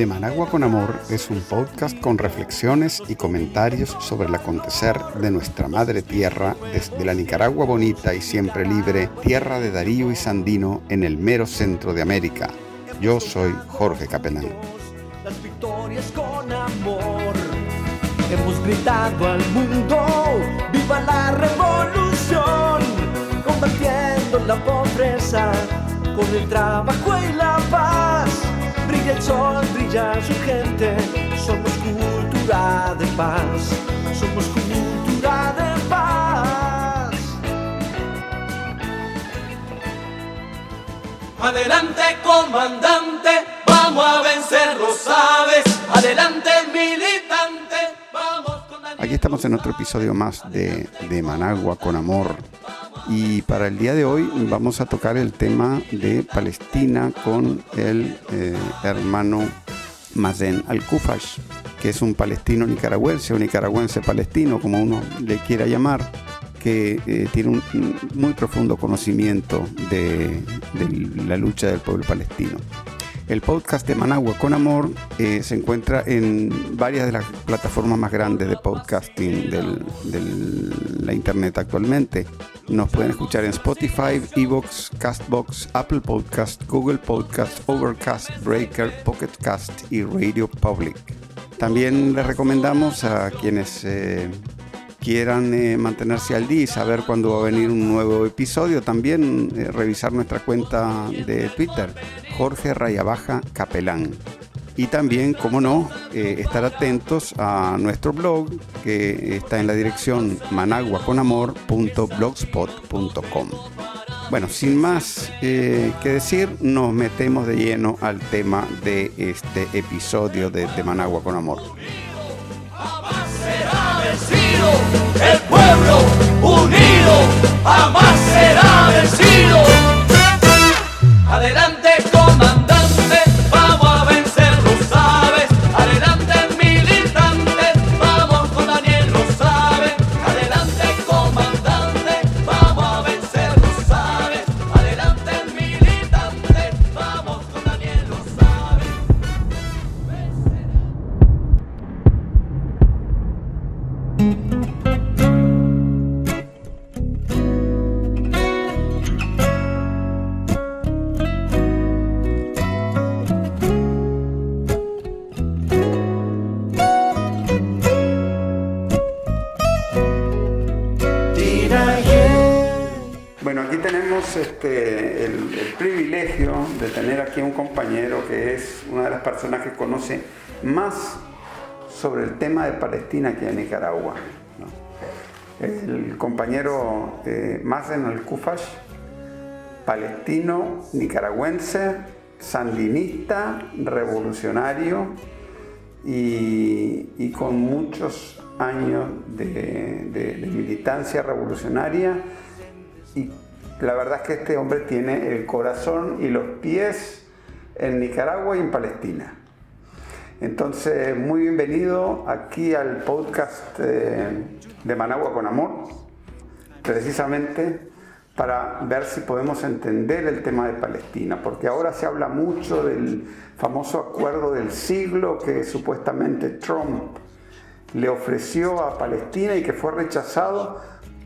De Managua con Amor es un podcast con reflexiones y comentarios sobre el acontecer de nuestra madre tierra desde la Nicaragua bonita y siempre libre, tierra de Darío y Sandino en el mero centro de América. Yo soy Jorge Capelán. Las victorias con amor. Hemos gritado al mundo, viva la revolución, combatiendo la pobreza con el trabajo y la paz. Brilla el sol, brilla su gente, somos cultura de paz, somos cultura de paz. Adelante comandante, vamos a vencer los sabes. Adelante militante, vamos con. Aquí estamos en otro episodio más de, de Managua con Amor. Y para el día de hoy vamos a tocar el tema de Palestina con el eh, hermano Mazen Al-Kufash, que es un palestino nicaragüense o nicaragüense palestino, como uno le quiera llamar, que eh, tiene un, un muy profundo conocimiento de la lucha del pueblo palestino. El podcast de Managua con Amor eh, se encuentra en varias de las plataformas más grandes de podcasting de la internet actualmente. Nos pueden escuchar en Spotify, Evox, Castbox, Apple Podcast, Google Podcast, Overcast, Breaker, Pocket Cast y Radio Public. También les recomendamos a quienes eh, quieran eh, mantenerse al día y saber cuándo va a venir un nuevo episodio, también eh, revisar nuestra cuenta de Twitter, Jorge Rayabaja Capelán. Y también, como no, eh, estar atentos a nuestro blog que está en la dirección managuaconamor.blogspot.com. Bueno, sin más eh, que decir, nos metemos de lleno al tema de este episodio de, de Managua con Amor. Vencido, el pueblo unido jamás será vencido. Adelante más sobre el tema de Palestina aquí en Nicaragua. El compañero eh, Mazen Al-Kufash, palestino, nicaragüense, sandinista, revolucionario y, con muchos años de, de- de militancia revolucionaria y la verdad es que este hombre tiene el corazón y los pies en Nicaragua y en Palestina. Entonces, muy bienvenido aquí al podcast eh, de Managua con Amor, precisamente para ver si podemos entender el tema de Palestina, porque ahora se habla mucho del famoso acuerdo del siglo que supuestamente Trump le ofreció a Palestina y que fue rechazado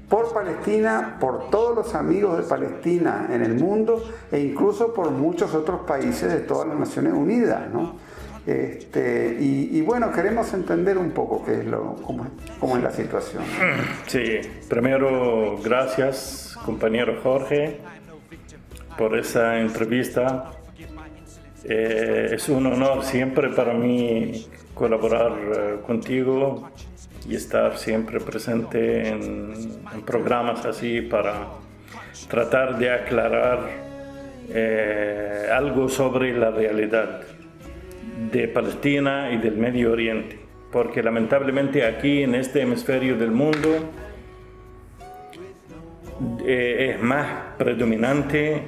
por Palestina, por todos los amigos de Palestina en el mundo e incluso por muchos otros países de todas las Naciones Unidas. ¿no? Este, y, y bueno, queremos entender un poco qué es lo, cómo, cómo es la situación. Sí, primero gracias compañero Jorge por esa entrevista. Eh, es un honor siempre para mí colaborar eh, contigo y estar siempre presente en, en programas así para tratar de aclarar eh, algo sobre la realidad de Palestina y del Medio Oriente, porque lamentablemente aquí en este hemisferio del mundo eh, es más predominante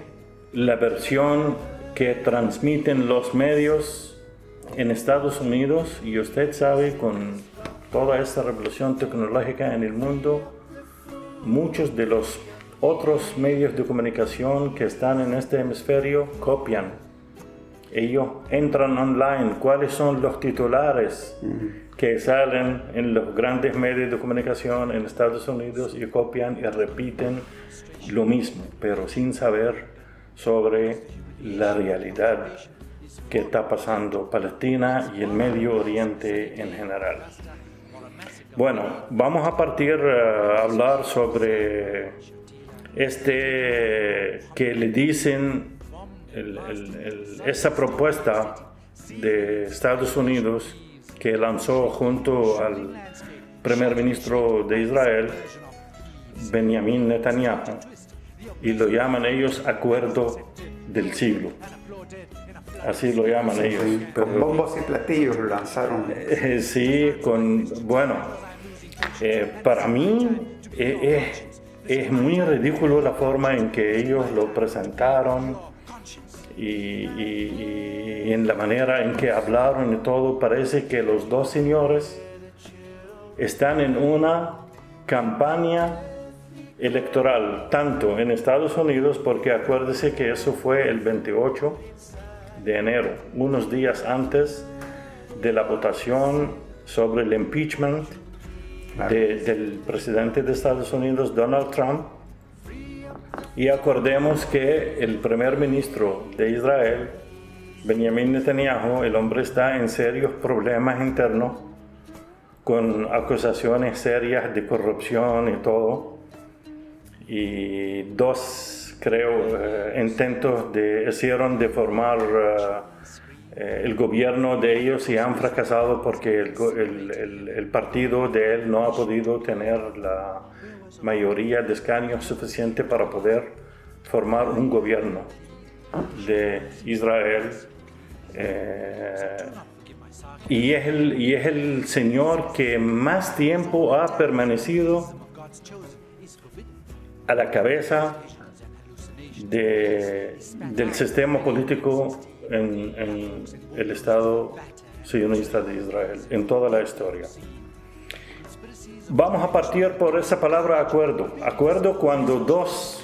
la versión que transmiten los medios en Estados Unidos y usted sabe con toda esta revolución tecnológica en el mundo, muchos de los otros medios de comunicación que están en este hemisferio copian. Ellos entran online, cuáles son los titulares que salen en los grandes medios de comunicación en Estados Unidos y copian y repiten lo mismo, pero sin saber sobre la realidad que está pasando Palestina y el Medio Oriente en general. Bueno, vamos a partir a hablar sobre este que le dicen el- el- esa propuesta de Estados Unidos que lanzó junto al primer ministro de Israel, Benjamin Netanyahu, y lo llaman ellos acuerdo del siglo. Así lo llaman ellos. Con pero- bombos y platillos lo lanzaron. eh, sí, con, bueno, eh, para mí eh, eh, es muy ridículo la forma en que ellos lo presentaron y, y- y en la manera en que hablaron y todo. Parece que los dos señores están en una campaña electoral, tanto en Estados Unidos, porque acuérdese que eso fue el 28 de enero, unos días antes de la votación sobre el impeachment de- del presidente de Estados Unidos, Donald Trump. Y acordemos que el primer ministro de Israel, Benjamin Netanyahu, el hombre está en serios problemas internos, con acusaciones serias de corrupción y todo. Y dos, creo, eh, intentos de, hicieron de formar eh, eh, el gobierno de ellos y han fracasado porque el, el- el- el partido de él no ha podido tener la mayoría de escaños suficiente para poder formar un gobierno de Israel. eh, y, es el, y es el señor que más tiempo ha permanecido a la cabeza de- del sistema político en, en el Estado sionista de Israel, en toda la historia. Vamos a partir por esa palabra acuerdo. Acuerdo cuando dos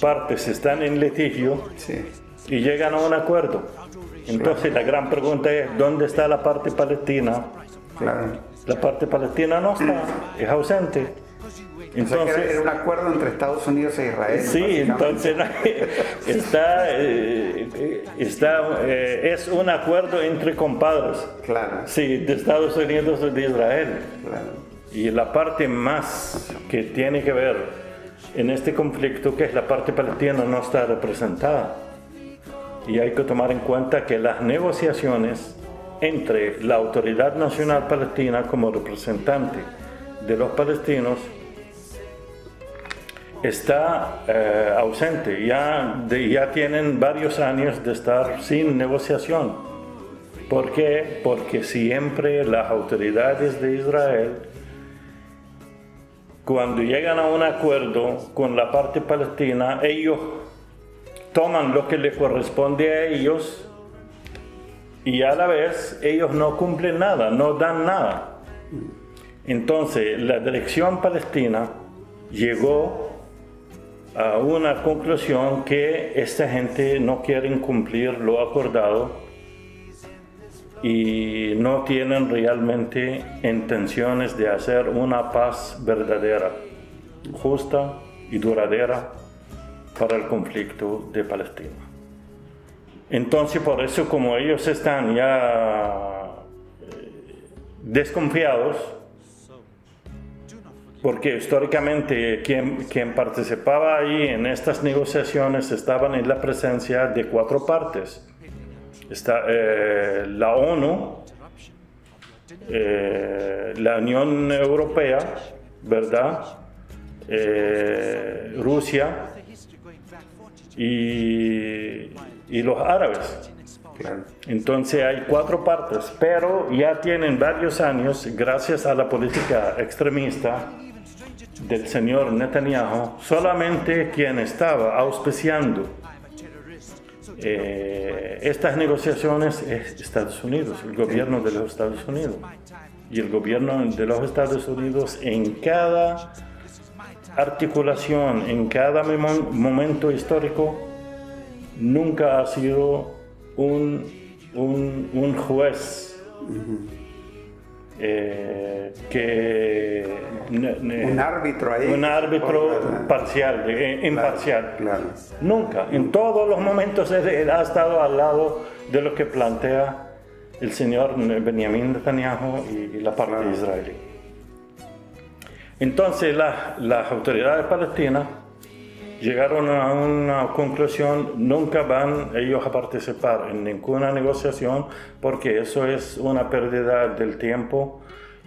partes están en litigio Sí. y llegan a un acuerdo. Entonces la gran pregunta es, ¿dónde está la parte palestina? Claro. La parte palestina no está, es ausente. O sea era, Entonces, un acuerdo entre Estados Unidos e Israel. Sí, entonces está, eh, está eh, es un acuerdo entre compadres, Claro, sí, de Estados Unidos y de Israel. claro. Y la parte más que tiene que ver en este conflicto, que es la parte palestina, no está representada. Y hay que tomar en cuenta que las negociaciones entre la Autoridad Nacional Palestina como representante de los palestinos está eh, ausente. Ya, de- ya tienen varios años de estar sin negociación. ¿Por qué? Porque siempre las autoridades de Israel, cuando llegan a un acuerdo con la parte palestina, ellos toman lo que les corresponde a ellos y a la vez ellos no cumplen nada, no dan nada. Entonces la dirección palestina llegó a una conclusión que esta gente no quiere cumplir lo acordado y no tienen realmente intenciones de hacer una paz verdadera, justa y duradera para el conflicto de Palestina. Entonces, por eso, como ellos están ya eh, desconfiados, porque históricamente quien, participaba ahí en estas negociaciones estaban en la presencia de cuatro partes. Está eh, la ONU, eh, la Unión Europea, ¿verdad? Eh, Rusia y, y los árabes. Entonces hay cuatro partes, pero ya tienen varios años, gracias a la política extremista del señor Netanyahu, solamente quien estaba auspiciando eh, estas negociaciones es Estados Unidos, el gobierno de los Estados Unidos. Y el gobierno de los Estados Unidos en cada articulación en cada momento histórico nunca ha sido un, un- un juez eh, que Un árbitro ahí. un árbitro Claro. parcial, eh, imparcial. Claro. Nunca, en todos los momentos él, él ha estado al lado de lo que plantea el señor Benjamin Netanyahu y, y la parte israelí. Entonces la- las autoridades palestinas llegaron a una conclusión, nunca van ellos a participar en ninguna negociación porque eso es una pérdida del tiempo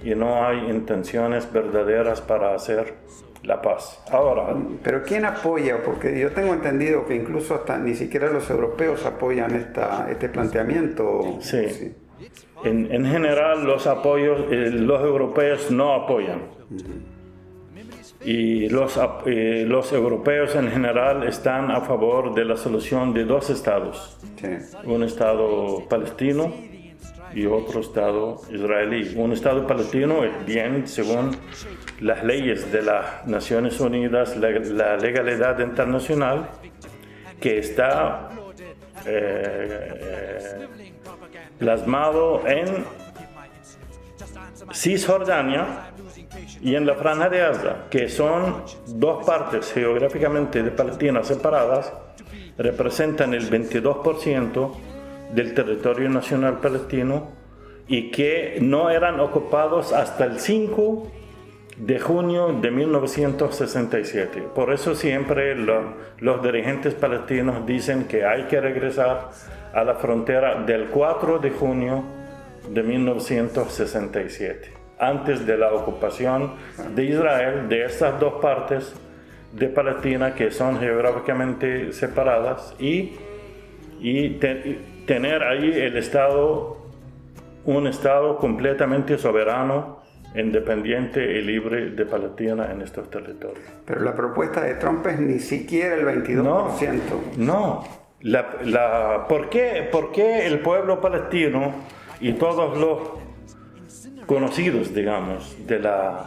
y no hay intenciones verdaderas para hacer la paz. Ahora, Pero ¿quién apoya? Porque yo tengo entendido que incluso hasta ni siquiera los europeos apoyan esta, este planteamiento. Sí. En, en general, los apoyos, eh, los europeos no apoyan. Y los, eh, los europeos en general están a favor de la solución de dos estados. Sí. Un estado palestino y otro estado israelí. Un estado palestino es bien según las leyes de las Naciones Unidas, la, la legalidad internacional, que está eh, eh, plasmado en Cisjordania y en la Franja de Gaza, que son dos partes geográficamente de Palestina separadas, representan el 22% del territorio nacional palestino y que no eran ocupados hasta el 5 de junio de 1967. Por eso siempre lo- los dirigentes palestinos dicen que hay que regresar a la frontera del 4 de junio de 1967, antes de la ocupación de Israel de estas dos partes de Palestina que son geográficamente separadas y, y te- tener ahí el Estado, un Estado completamente soberano, independiente y libre de Palestina en estos territorios. Pero la propuesta de Trump es ni siquiera el 22%. No. La, la- ¿por, qué, por qué el pueblo palestino y todos los conocidos, digamos, de la,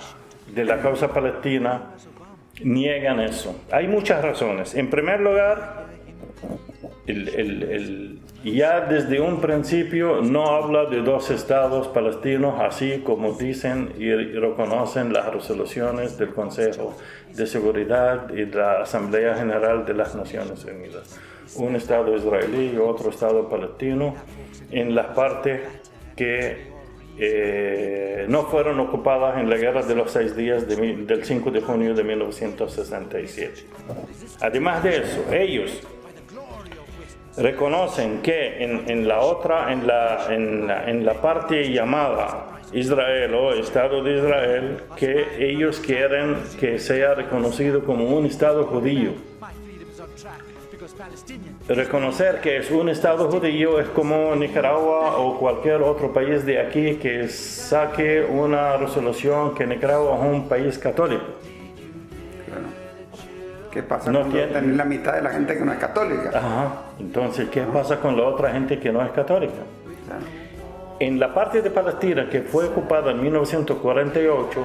de la causa palestina niegan eso? Hay muchas razones. En primer lugar, el- el- el- ya desde un principio no habla de dos estados palestinos, así como dicen y, reconocen las resoluciones del Consejo de Seguridad y de la Asamblea General de las Naciones Unidas. Un estado israelí y otro estado palestino en las partes que eh, no fueron ocupadas en la guerra de los seis días de del 5 de junio de 1967. Además de eso, ellos reconocen que en, la otra, en, la, en la parte llamada Israel o Estado de Israel, que ellos quieren que sea reconocido como un Estado judío. Reconocer que es un Estado judío es como Nicaragua o cualquier otro país de aquí que saque una resolución que Nicaragua es un país católico. Claro. ¿Qué pasa No cuando tiene- la mitad de la gente que no es católica? Ajá. Entonces, ¿qué pasa con la otra gente que no es católica? Claro. En la parte de Palestina que fue ocupada en 1948,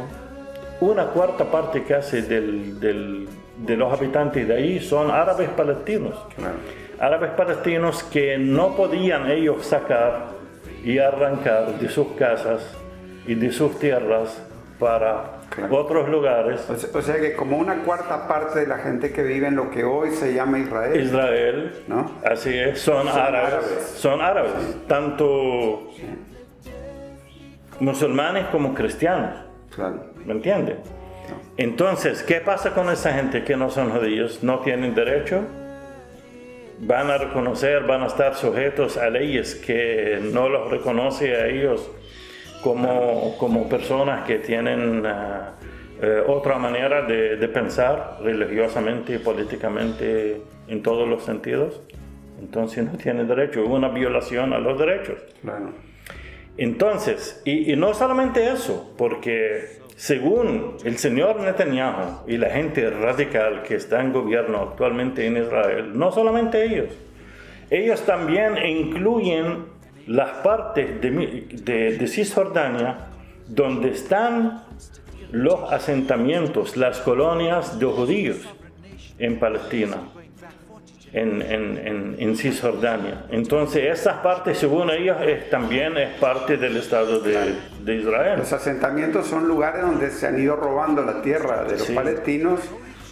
una cuarta parte casi del- del- de los habitantes de ahí son árabes palestinos. Claro. Árabes palestinos que no podían ellos sacar y arrancar de sus casas y de sus tierras para Claro. otros lugares. O sea, o sea que como una cuarta parte de la gente que vive en lo que hoy se llama Israel. Israel, ¿No? así es, son, Son árabes, árabes. son árabes, tanto musulmanes como cristianos. Claro. ¿Me entiende? Entonces, ¿qué pasa con esa gente que no son judíos? ¿No tienen derecho? ¿Van a reconocer, van a estar sujetos a leyes que no los reconoce a ellos como, como personas que tienen ah, eh, otra manera de, de pensar religiosamente y políticamente en todos los sentidos? Entonces no tienen derecho, es una violación a los derechos. Claro. Entonces, y, y no solamente eso, porque según el señor Netanyahu y la gente radical que está en gobierno actualmente en Israel, no solamente ellos, ellos también incluyen las partes de, de, de Cisjordania donde están los asentamientos, las colonias de judíos en Palestina, en, en, en, en Cisjordania. Entonces, esa parte, según ellos, es, también es parte del Estado de, de Israel. Los asentamientos son lugares donde se han ido robando la tierra de los Sí. palestinos,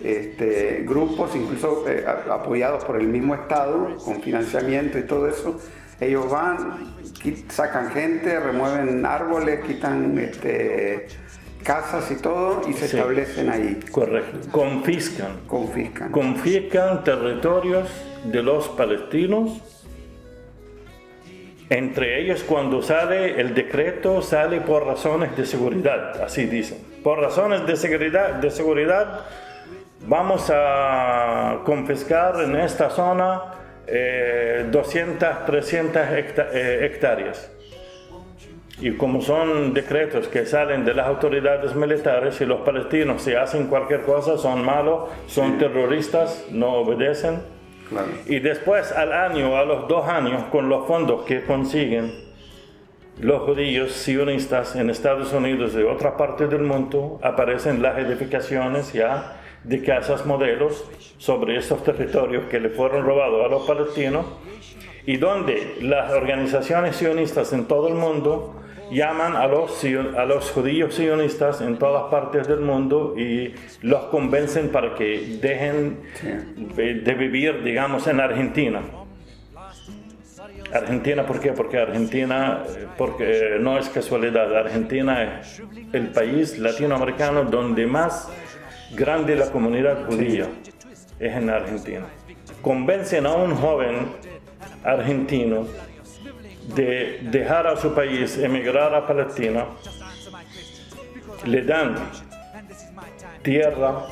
este, grupos incluso eh, apoyados por el mismo Estado, con financiamiento y todo eso. Ellos van, sacan gente, remueven árboles, quitan este, casas y todo y se Sí. establecen ahí, Correcto. Confiscan. confiscan. confiscan territorios de los palestinos. Entre ellos, cuando sale el decreto, sale por razones de seguridad, así dicen. Por razones de seguridad, de seguridad vamos a confiscar en esta zona eh, 200, 300 hecta- eh, hectáreas. Y como son decretos que salen de las autoridades militares y los palestinos si hacen cualquier cosa son malos, son terroristas, no obedecen. Claro. Y después al año, a los dos años, con los fondos que consiguen los judíos sionistas en Estados Unidos y de otras partes del mundo, aparecen las edificaciones ya de casas modelos sobre esos territorios que le fueron robados a los palestinos y donde las organizaciones sionistas en todo el mundo llaman a los, a los judíos sionistas en todas partes del mundo y los convencen para que dejen de vivir, digamos, en Argentina. Argentina, ¿por qué? Porque Argentina, eh, porque no es casualidad, Argentina es el país latinoamericano donde más grande la comunidad judía es en Argentina. Convencen a un joven argentino de dejar a su país, emigrar a Palestina, le dan tierra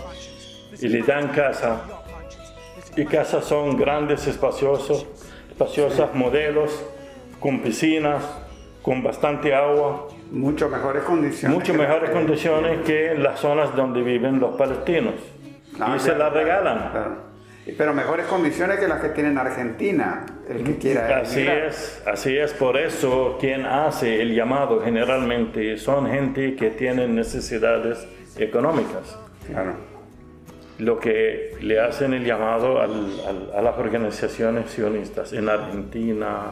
y le dan casa. Y casas son grandes, espaciosos, espaciosas, modelos, con piscinas, con bastante agua, Mucho mejores condiciones. mucho mejores condiciones que las zonas donde viven los palestinos. Y se las regalan. claro. Pero mejores condiciones que las que tiene en Argentina, el que quiera. Así emigrar. es, así es. Por eso quien hace el llamado generalmente son gente que tienen necesidades económicas. Claro. Lo que le hacen el llamado al- al- a las organizaciones sionistas en Argentina,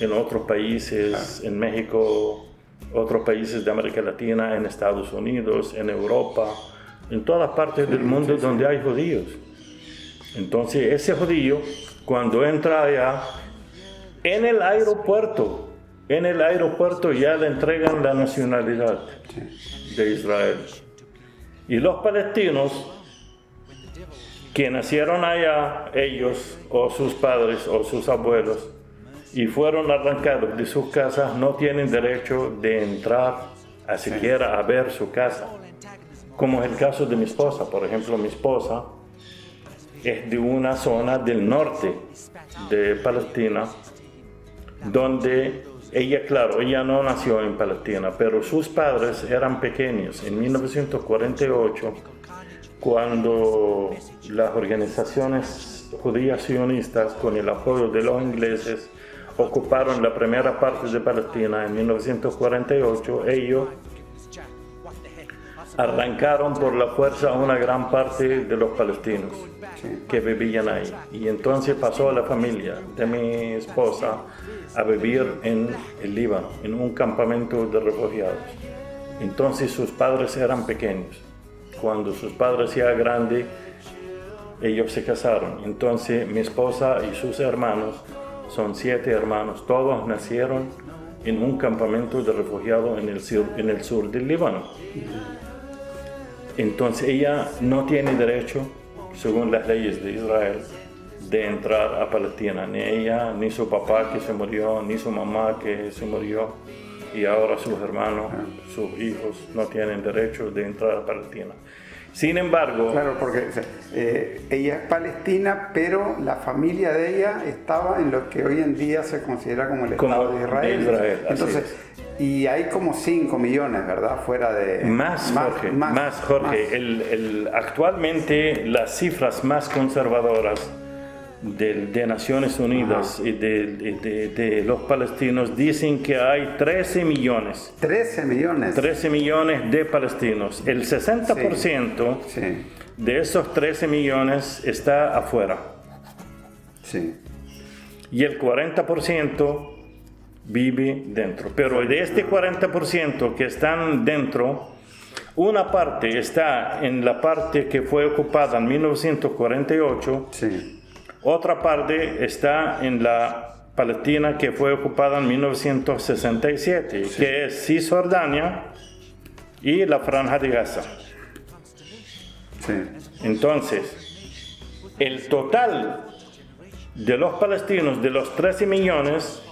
en otros países, en México, otros países de América Latina, en Estados Unidos, en Europa, en todas partes del mundo donde hay judíos. Entonces ese judío, cuando entra allá, en el aeropuerto, en el aeropuerto ya le entregan la nacionalidad de Israel. Y los palestinos que nacieron allá, ellos o sus padres o sus abuelos, y fueron arrancados de sus casas, no tienen derecho de entrar a siquiera a ver su casa. Como es el caso de mi esposa, por ejemplo, mi esposa es de una zona del norte de Palestina, donde ella, claro, ella no nació en Palestina, pero sus padres eran pequeños. En 1948, cuando las organizaciones judías sionistas, con el apoyo de los ingleses, ocuparon la primera parte de Palestina en 1948, ellos arrancaron por la fuerza a una gran parte de los palestinos que vivían ahí. Y entonces pasó a la familia de mi esposa a vivir en el Líbano, en un campamento de refugiados. Entonces sus padres eran pequeños. Cuando sus padres ya grandes, ellos se casaron. Entonces mi esposa y sus hermanos, son siete hermanos, todos nacieron en un campamento de refugiados en el sur, en el sur del Líbano. Entonces ella no tiene derecho, según las leyes de Israel, de entrar a Palestina. Ni ella, ni su papá que se murió, ni su mamá que se murió. Y ahora sus hermanos, sus hijos, no tienen derecho de entrar a Palestina. Sin embargo, Claro, porque eh, ella es palestina, pero la familia de ella estaba en lo que hoy en día se considera como el Estado de de Israel. Israel, así Entonces, y hay como 5 millones, ¿verdad? Fuera de... Más, Jorge, más, Jorge. más. El- el- actualmente las cifras más conservadoras de, de Naciones Unidas y de, de- de los palestinos dicen que hay 13 millones. 13 millones. 13 millones de palestinos. El 60% Sí, de esos 13 millones está afuera sí. y el 40% vive dentro. Pero de este 40% que están dentro, una parte está en la parte que fue ocupada en 1948, Sí, otra parte está en la Palestina que fue ocupada en 1967, que es Cisjordania y la Franja de Gaza. sí. Entonces, el total de los palestinos, de los 13 millones,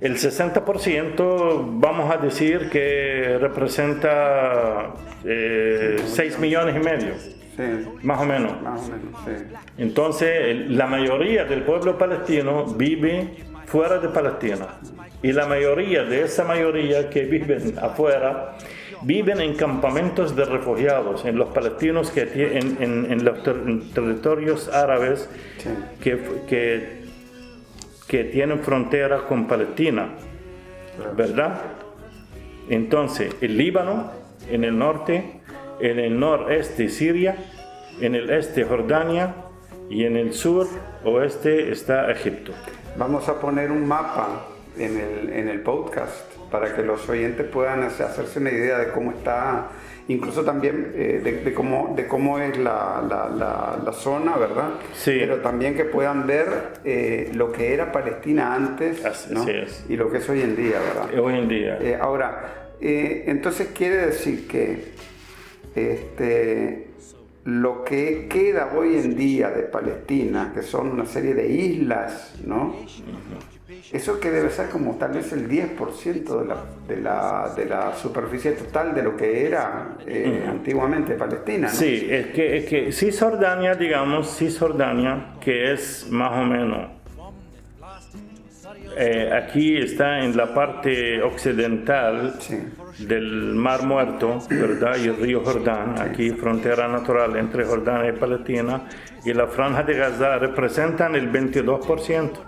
el 60% vamos a decir que representa eh, 6 millones y medio, Sí, más o menos. más o menos, sí. Entonces, la mayoría del pueblo palestino vive fuera de Palestina. Y la mayoría de esa mayoría que viven afuera viven en campamentos de refugiados, en los palestinos que en, en- en los ter- en territorios árabes Sí. que, que, que tienen frontera con Palestina, ¿verdad? Entonces, el Líbano, en el norte, en el noreste Siria, en el este Jordania y en el sur oeste está Egipto. Vamos a poner un mapa en el, en el podcast para que los oyentes puedan hacer- hacerse una idea de cómo está, incluso también eh, de, de cómo, de cómo es la, la- la- la zona, ¿verdad? Sí. Pero también que puedan ver eh, lo que era Palestina antes Así- ¿no? así es. y lo que es hoy en día, ¿verdad? Hoy en día. Eh, ahora, eh, entonces quiere decir que este, lo que queda hoy en día de Palestina, que son una serie de islas, ¿no? Eso que debe ser como tal vez el 10% de la, de, la, de la superficie total de lo que era eh, antiguamente Palestina, ¿no? Sí, es que, es que Cisjordania, digamos, Cisjordania, que es más o menos, eh, aquí está en la parte occidental Sí. del Mar Muerto, ¿verdad? Y el río Jordán, aquí frontera natural entre Jordania y Palestina, y la franja de Gaza representan el 22%.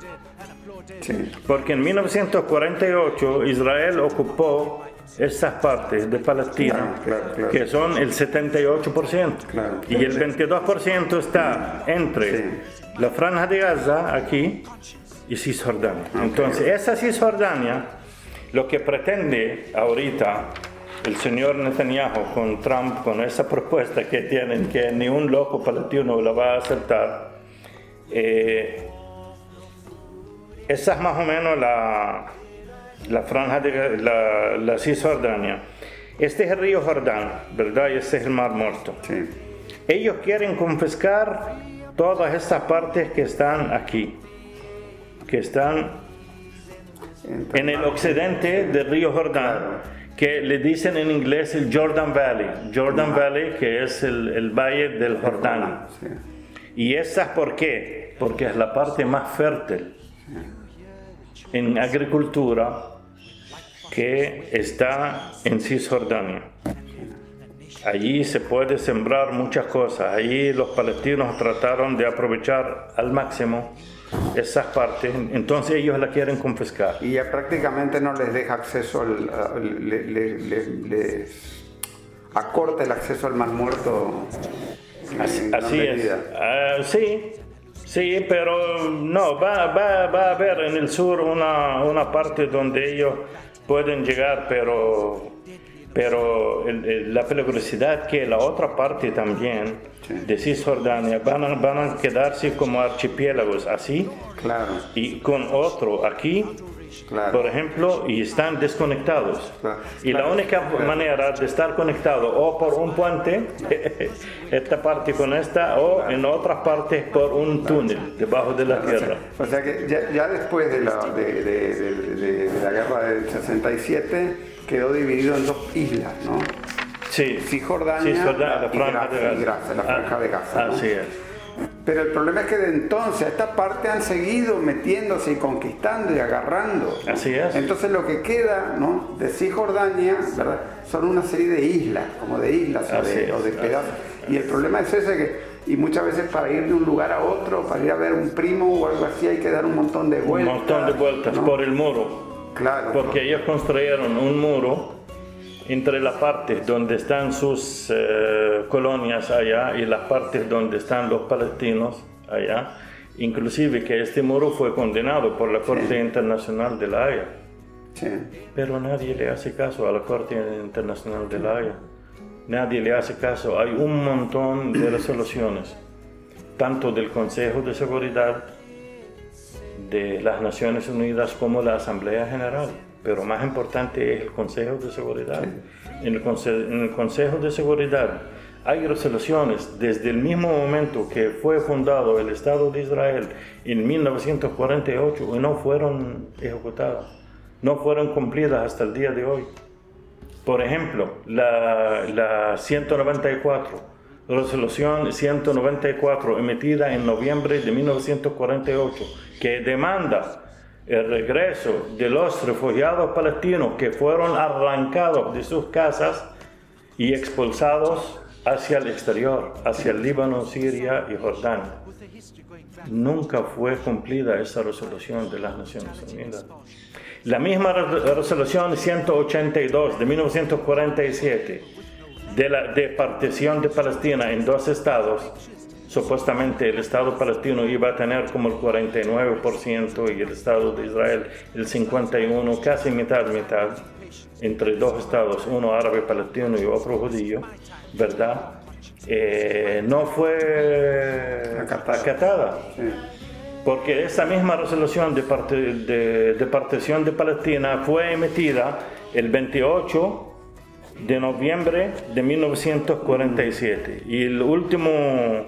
Sí, Porque en 1948 Israel ocupó esas partes de Palestina, Claro, claro, claro. que son el 78%. Claro. Y el 22% está entre Sí. la franja de Gaza, aquí, y Cisjordania. Entonces, esa Cisjordania, lo que pretende ahorita el señor Netanyahu con Trump, con esa propuesta que tienen, que ni un loco palestino la va a aceptar, eh, esa es más o menos la, la franja de la, la Cisjordania. Este es el río Jordán, ¿verdad? Y este es el Mar Muerto. sí, Ellos quieren confiscar todas estas partes que están aquí, que están en el occidente del río Jordán, que le dicen en inglés el Jordan Valley. Jordan Valley, que es el, el valle del Jordán. ¿Y esa por qué? Porque es la parte más fértil en agricultura que está en Cisjordania. Allí se puede sembrar muchas cosas. Allí los palestinos trataron de aprovechar al máximo esas partes. Entonces ellos la quieren confiscar. Y ya prácticamente no les deja acceso al. le- le- le- les acorta el acceso al mar muerto. Así, así es. Ah, sí, sí, pero no, va, va, va a haber en el sur una, una parte donde ellos pueden llegar, pero, pero el- el- la peligrosidad que la otra parte también de Cisjordania van a, van a quedarse como archipiélagos así Claro, y con otro aquí. Claro. Por ejemplo, y están desconectados. Claro. Y la única manera de estar conectado o por un puente, esta parte con esta, o en otras partes por un túnel debajo de la tierra. o sea que ya, ya después de la, de, de- de- de- de la guerra del 67 quedó dividido en dos islas, ¿no? Sí, Cisjordania Cisjordania, la y franja de Gaza, y Gaza. La franja de Gaza, ¿no? Así es. Pero el problema es que de entonces a esta parte han seguido metiéndose y conquistando y agarrando. Así es. Entonces lo que queda ¿no? de Cisjordania ¿verdad? son una serie de islas, como de islas o de, es, o de así pedazos. Y el problema es ese que Y muchas veces para ir de un lugar a otro, para ir a ver un primo o algo así, hay que dar un montón de Un vueltas. montón de vueltas ¿no? por el muro. Claro. Porque ellos construyeron un muro entre la parte donde están sus eh, colonias allá y las partes donde están los palestinos allá. Inclusive que este muro fue condenado por la Corte Internacional de la Haya. Sí. Pero nadie le hace caso a la Corte Internacional de la Haya. Nadie le hace caso. Hay un montón de resoluciones, tanto del Consejo de Seguridad de las Naciones Unidas como la Asamblea General. Pero más importante es el Consejo de Seguridad. En el, Conse- en el Consejo de Seguridad hay resoluciones desde el mismo momento que fue fundado el Estado de Israel en 1948 y no fueron ejecutadas, no fueron cumplidas hasta el día de hoy. Por ejemplo, la, la 194, resolución 194 emitida en noviembre de 1948, que demanda el regreso de los refugiados palestinos que fueron arrancados de sus casas y expulsados hacia el exterior, hacia el Líbano, Siria y Jordania. Nunca fue cumplida esa resolución de las Naciones Unidas. La misma re- resolución 182 de 1947 de la de partición de Palestina en dos estados, supuestamente el Estado palestino iba a tener como el 49% y el Estado de Israel el 51%, casi mitad, mitad, entre dos estados, uno árabe palestino y otro judío, ¿verdad? Eh, no fue Acatada. acatada. Sí. Porque esa misma resolución de, parte- de- de partición de Palestina fue emitida el 28 de noviembre de 1947 y el último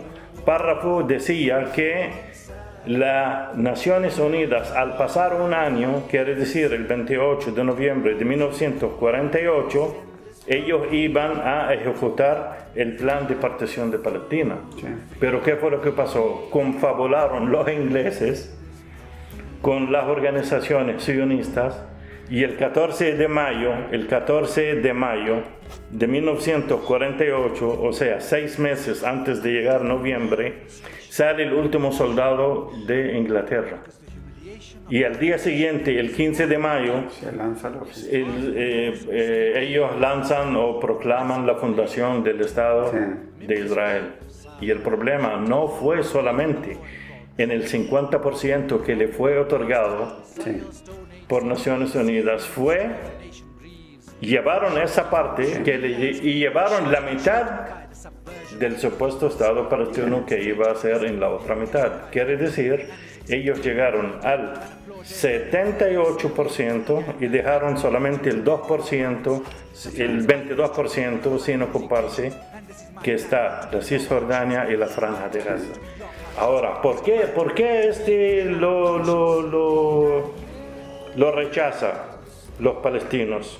párrafo decía que las Naciones Unidas al pasar un año, quiere decir el 28 de noviembre de 1948, ellos iban a ejecutar el plan de partición de Palestina. Sí. Pero ¿qué fue lo que pasó? Confabularon los ingleses con las organizaciones sionistas y el 14 de mayo, el 14 de mayo de 1948, o sea, seis meses antes de llegar noviembre, sale el último soldado de Inglaterra. Y al día siguiente, el 15 de mayo, lanza el- eh, eh, ellos lanzan o proclaman la fundación del Estado Sí. de Israel. Y el problema no fue solamente en el 50% que le fue otorgado Sí. Por Naciones Unidas, fue llevaron esa parte que le- y llevaron la mitad del supuesto Estado palestino que iba a ser en la otra mitad. Quiere decir, ellos llegaron al 78% y dejaron solamente el 2%, el 22% sin ocuparse, que está la Cisjordania y la Franja de Gaza. Ahora, ¿por qué, por qué este lo, lo, lo, lo rechaza los palestinos?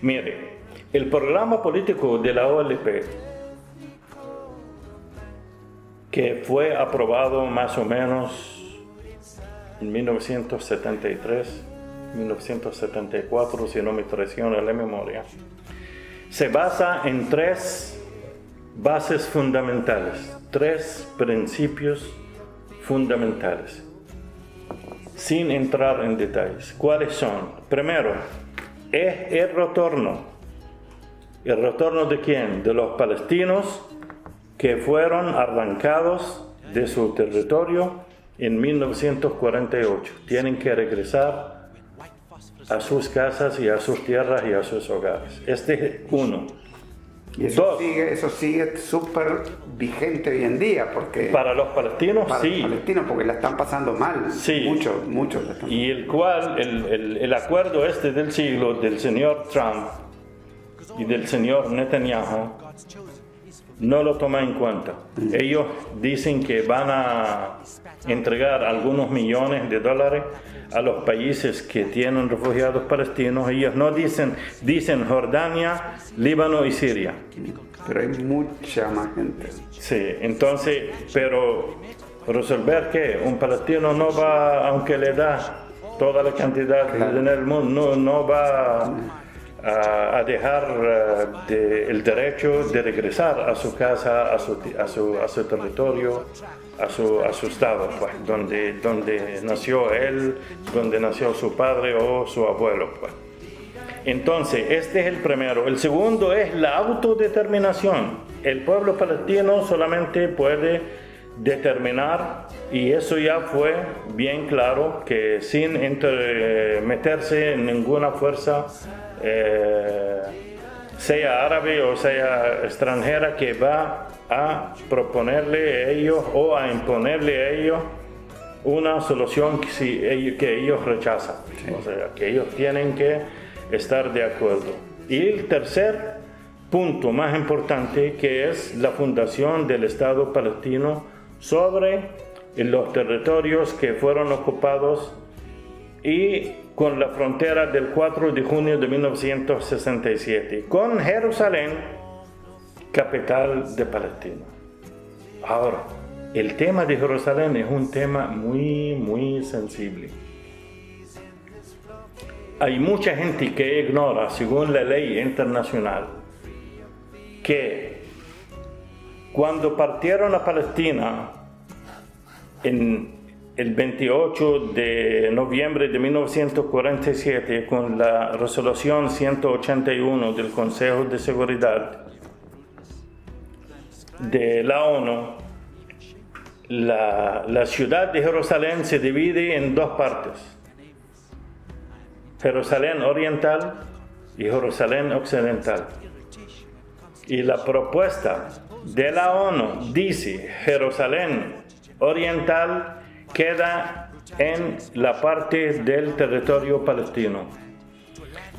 Mire, el programa político de la OLP, que fue aprobado más o menos en 1973, 1974, si no me traiciona la memoria, se basa en tres bases fundamentales, tres principios fundamentales, sin entrar en detalles. ¿Cuáles son? Primero, es el retorno. ¿El retorno de quién? De los palestinos que fueron arrancados de su territorio en 1948. Tienen que regresar a sus casas y a sus tierras y a sus hogares. Este es uno. Y eso Dos. sigue, eso sigue súper vigente hoy en día, porque Para los palestinos, para sí. los palestinos, porque la están pasando mal. Sí. Muchos, muchos Y el cual, el, el- el acuerdo este del siglo del señor Trump y del señor Netanyahu no lo toma en cuenta. Ellos dicen que van a entregar algunos millones de dólares a los países que tienen refugiados palestinos. Ellos no dicen, dicen Jordania, Líbano y Siria. Pero hay mucha más gente. Sí, entonces, pero resolver que un palestino no va, aunque le da toda la cantidad Claro. en el mundo, no, no va a, dejar eh, el derecho de regresar a su casa, a su, a su, territorio, a su, a su estado, pues, donde, donde nació él, donde nació su padre o su abuelo. Pues. Entonces, este es el primero. El segundo es la autodeterminación. El pueblo palestino solamente puede determinar, y eso ya fue bien claro, que sin meterse en ninguna fuerza, eh, sea árabe o sea extranjera, que va a proponerle a ellos o a imponerle a ellos una solución que, si ellos, que ellos rechazan. O sea, que ellos tienen que estar de acuerdo. Y el tercer punto más importante, que es la fundación del Estado palestino sobre los territorios que fueron ocupados y con la frontera del 4 de junio de 1967, con Jerusalén, capital de Palestina. Ahora, el tema de Jerusalén es un tema muy, muy sensible. Hay mucha gente que ignora, según la ley internacional, que cuando partieron a Palestina en el 28 de noviembre de 1947 con la resolución 181 del Consejo de Seguridad de la ONU, la, la ciudad de Jerusalén se divide en dos partes. Jerusalén Oriental y Jerusalén Occidental. Y la propuesta de la ONU dice Jerusalén Oriental queda en la parte del territorio palestino.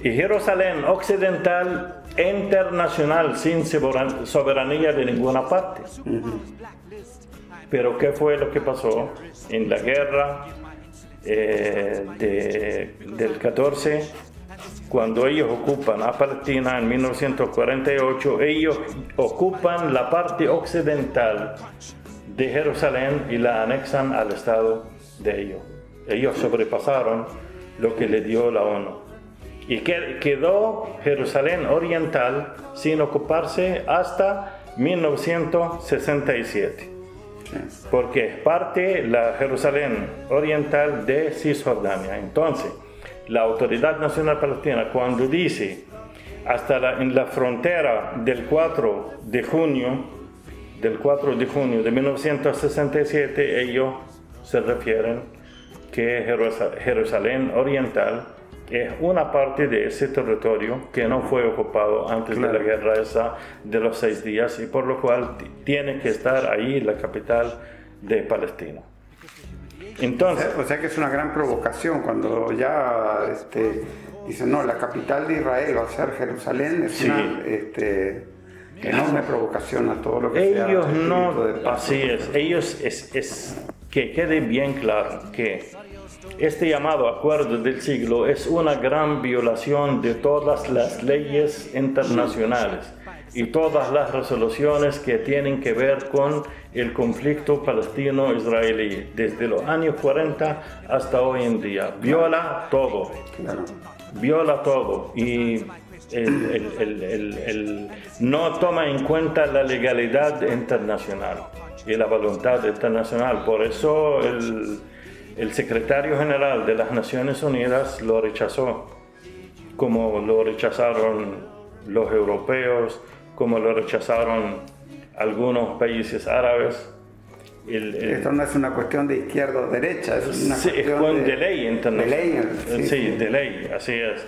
Y Jerusalén Occidental internacional sin soberan- soberanía de ninguna parte. Pero ¿qué fue lo que pasó en la guerra eh, de- del 14? Cuando ellos ocupan a Palestina en 1948, ellos ocupan la parte occidental de Jerusalén y la anexan al Estado de ellos. Ellos sobrepasaron lo que le dio la ONU. Y que- quedó Jerusalén Oriental sin ocuparse hasta 1967 porque parte la Jerusalén Oriental de Cisjordania. Entonces, la Autoridad Nacional Palestina cuando dice hasta la- en la frontera del 4 de junio del 4 de junio de 1967 ellos se refieren que Jerusa- Jerusalén Oriental es una parte de ese territorio que no fue ocupado antes de la guerra esa de los seis días y por lo cual tiene que estar ahí la capital de Palestina. Entonces, O sea que es una gran provocación cuando ya este, dicen, no, la capital de Israel va a ser Jerusalén, es Sí. una este, enorme provocación a todo lo que sea ellos espíritu no, de paz. así es, ellos es, es que quede bien claro que este llamado acuerdo del siglo es una gran violación de todas las leyes internacionales y todas las resoluciones que tienen que ver con el conflicto palestino-israelí desde los años 40 hasta hoy en día. Viola todo viola todo y el- el- el- no toma en cuenta la legalidad internacional y la voluntad internacional. Por eso el, secretario general de las Naciones Unidas lo rechazó, como lo rechazaron los europeos, como lo rechazaron algunos países árabes. Esto no es una cuestión de izquierda o derecha, es una Sí, es cuestión con de, ley internacional. De ley, sí, de ley, así es.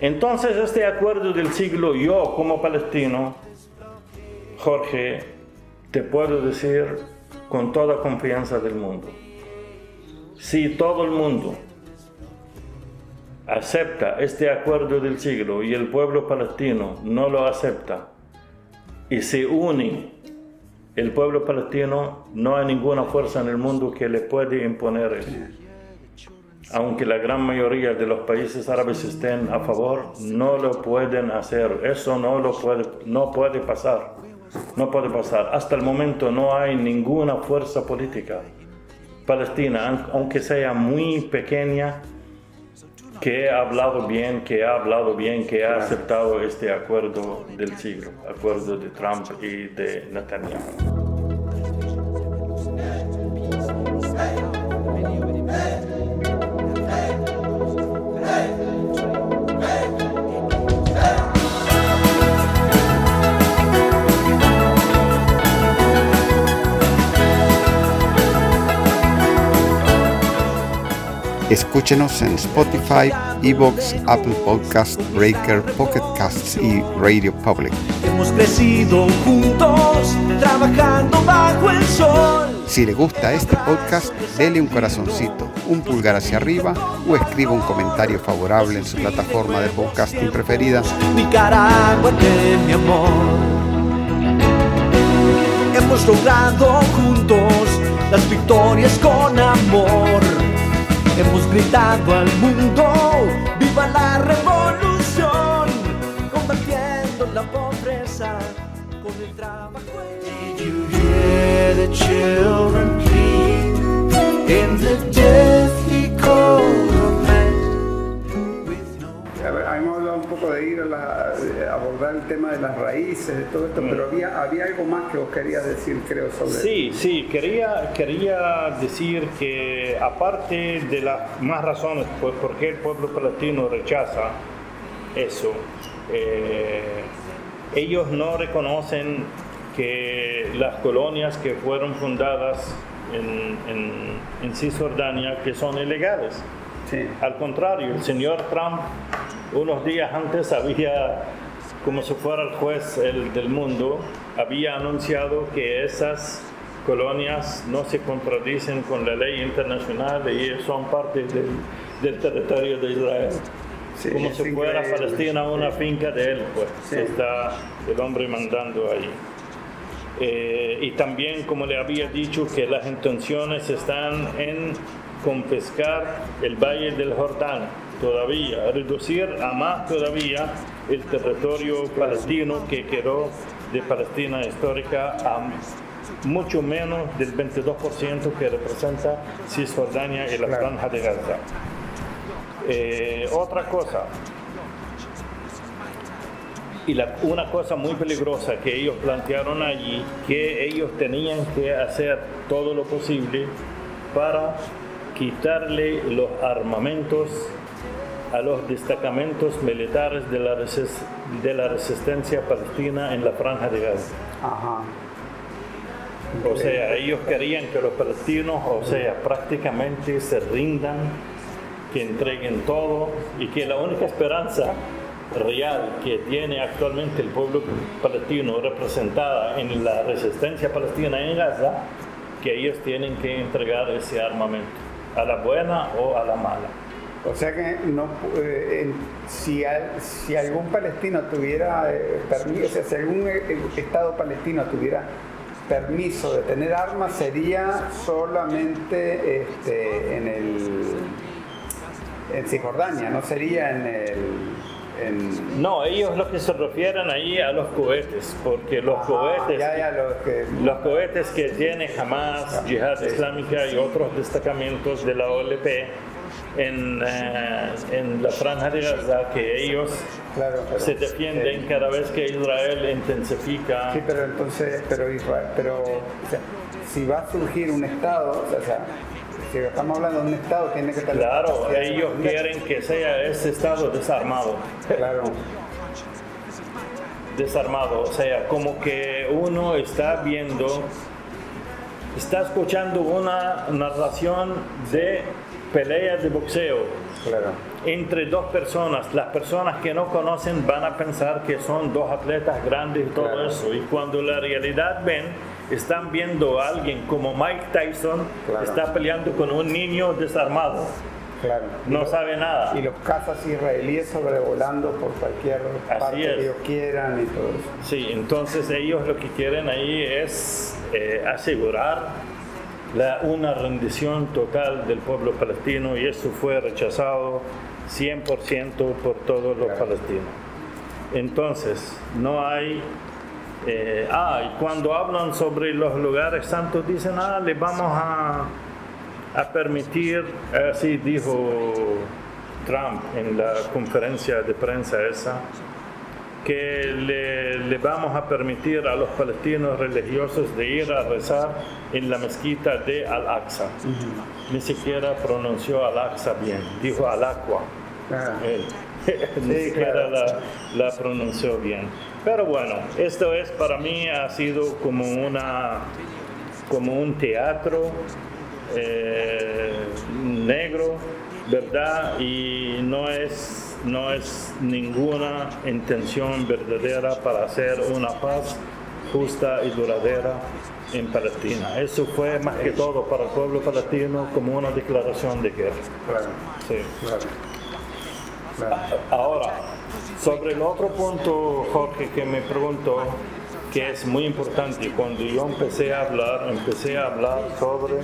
Entonces, este acuerdo del siglo, yo como palestino, Jorge, te puedo decir con toda confianza del mundo, si todo el mundo acepta este acuerdo del siglo y el pueblo palestino no lo acepta y se une el pueblo palestino no hay ninguna fuerza en el mundo que le puede imponer eso. Aunque la gran mayoría de los países árabes estén a favor, no lo pueden hacer. Eso no lo puede, no puede pasar. No puede pasar. Hasta el momento no hay ninguna fuerza política palestina, aun- aunque sea muy pequeña, que ha hablado bien, que ha hablado bien, que ha aceptado este acuerdo del siglo, acuerdo de Trump y de Netanyahu. Escúchenos en Spotify, Evox, Apple Podcast, Breaker, Pocket Casts y Radio Public. Hemos crecido juntos, trabajando bajo el sol. Si le gusta este podcast, dele un corazoncito, un pulgar hacia arriba o escriba un comentario favorable en su plataforma de podcasting preferida. Nicaragua de mi amor. Hemos logrado juntos las victorias con amor. Hemos gritado al mundo, viva la revolución, combatiendo la pobreza con el trabajo. Did you hear the children plead in the abordar el tema de las raíces, de todo esto, pero había, había algo más que vos querías decir, creo, sobre Sí, sí, quería, quería decir que aparte de las más razones por, por qué el pueblo palestino rechaza eso, eh, ellos no reconocen que las colonias que fueron fundadas en, en, en Cisjordania que son ilegales. Sí. Al contrario, el señor Trump unos días antes había, como si fuera el juez el- del mundo, había anunciado que esas colonias no se contradicen con la ley internacional y son parte del, del territorio de Israel. Sí, como si fuera Palestina una finca de él, pues Sí. está el hombre mandando ahí. Eh, y también, como le había dicho, que las intenciones están en confiscar el Valle del Jordán todavía, reducir a más todavía el territorio palestino que quedó de Palestina histórica a mucho menos del 22% que representa Cisjordania y la Claro. Franja de Gaza. Eh, otra cosa, y la- una cosa muy peligrosa que ellos plantearon allí, que ellos tenían que hacer todo lo posible para quitarle los armamentos a los destacamentos militares de la, de la resistencia palestina en la franja de Gaza. Ajá. O sea, ellos querían que los palestinos, o sea, prácticamente se rindan, que entreguen todo y que la única esperanza real que tiene actualmente el pueblo palestino representada en la resistencia palestina en Gaza, que ellos tienen que entregar ese armamento, a la buena o a la mala. O sea que no, eh, en- si, al- si algún palestino tuviera eh, permiso, o sea, si algún eh, Estado palestino tuviera permiso de tener armas, sería solamente este, en el en Cisjordania, no sería en el en, No, ellos lo que se refieren ahí a los cohetes, porque los Ah, cohetes ya, ya, los que Los cohetes que tiene Hamas, Yihad Sí. Islámica y otros destacamentos de la OLP en, eh, en la franja de Gaza, que ellos claro, pero- se defienden eh, cada vez que Israel intensifica. Sí, pero entonces, pero Israel, pero o sea, si va a surgir un Estado, o sea, si estamos hablando de un Estado, tiene que tener Claro, ellos quieren que sea ese Estado desarmado. Claro, Desarmado, o sea, como que uno está viendo, está escuchando una narración de pelea de boxeo. claro. entre dos personas. Las personas que no conocen van a pensar que son dos atletas grandes y todo Claro. eso. Y cuando la realidad ven, están viendo a alguien como Mike Tyson, Claro. está peleando con un niño desarmado. Claro. No sabe nada. Y los cazas israelíes sobrevolando por cualquier Así parte es. que ellos quieran y todo eso. Sí, entonces ellos lo que quieren ahí es eh, asegurar la, una rendición total del pueblo palestino y eso fue rechazado 100% por todos los palestinos. Entonces, no hay... eh, ah, y cuando hablan sobre los lugares santos dicen, ah, le vamos a, a permitir, así dijo Trump en la conferencia de prensa esa, que le, le vamos a permitir a los palestinos religiosos de ir a rezar en la mezquita de Al-Aqsa. Ni siquiera pronunció Al-Aqsa bien, dijo Al-Aqwa. Ah. Él. Ni Sí, siquiera claro. la, la pronunció bien. Pero bueno, esto es para mí ha sido como una como un teatro eh, negro, ¿verdad? Y no es, no es ninguna intención verdadera para hacer una paz justa y duradera en Palestina. Eso fue más que todo para el pueblo palestino como una declaración de guerra. Claro, Sí. claro. claro. Ahora, sobre el otro punto, Jorge, que me preguntó, que es muy importante, cuando yo empecé a hablar, empecé a hablar sobre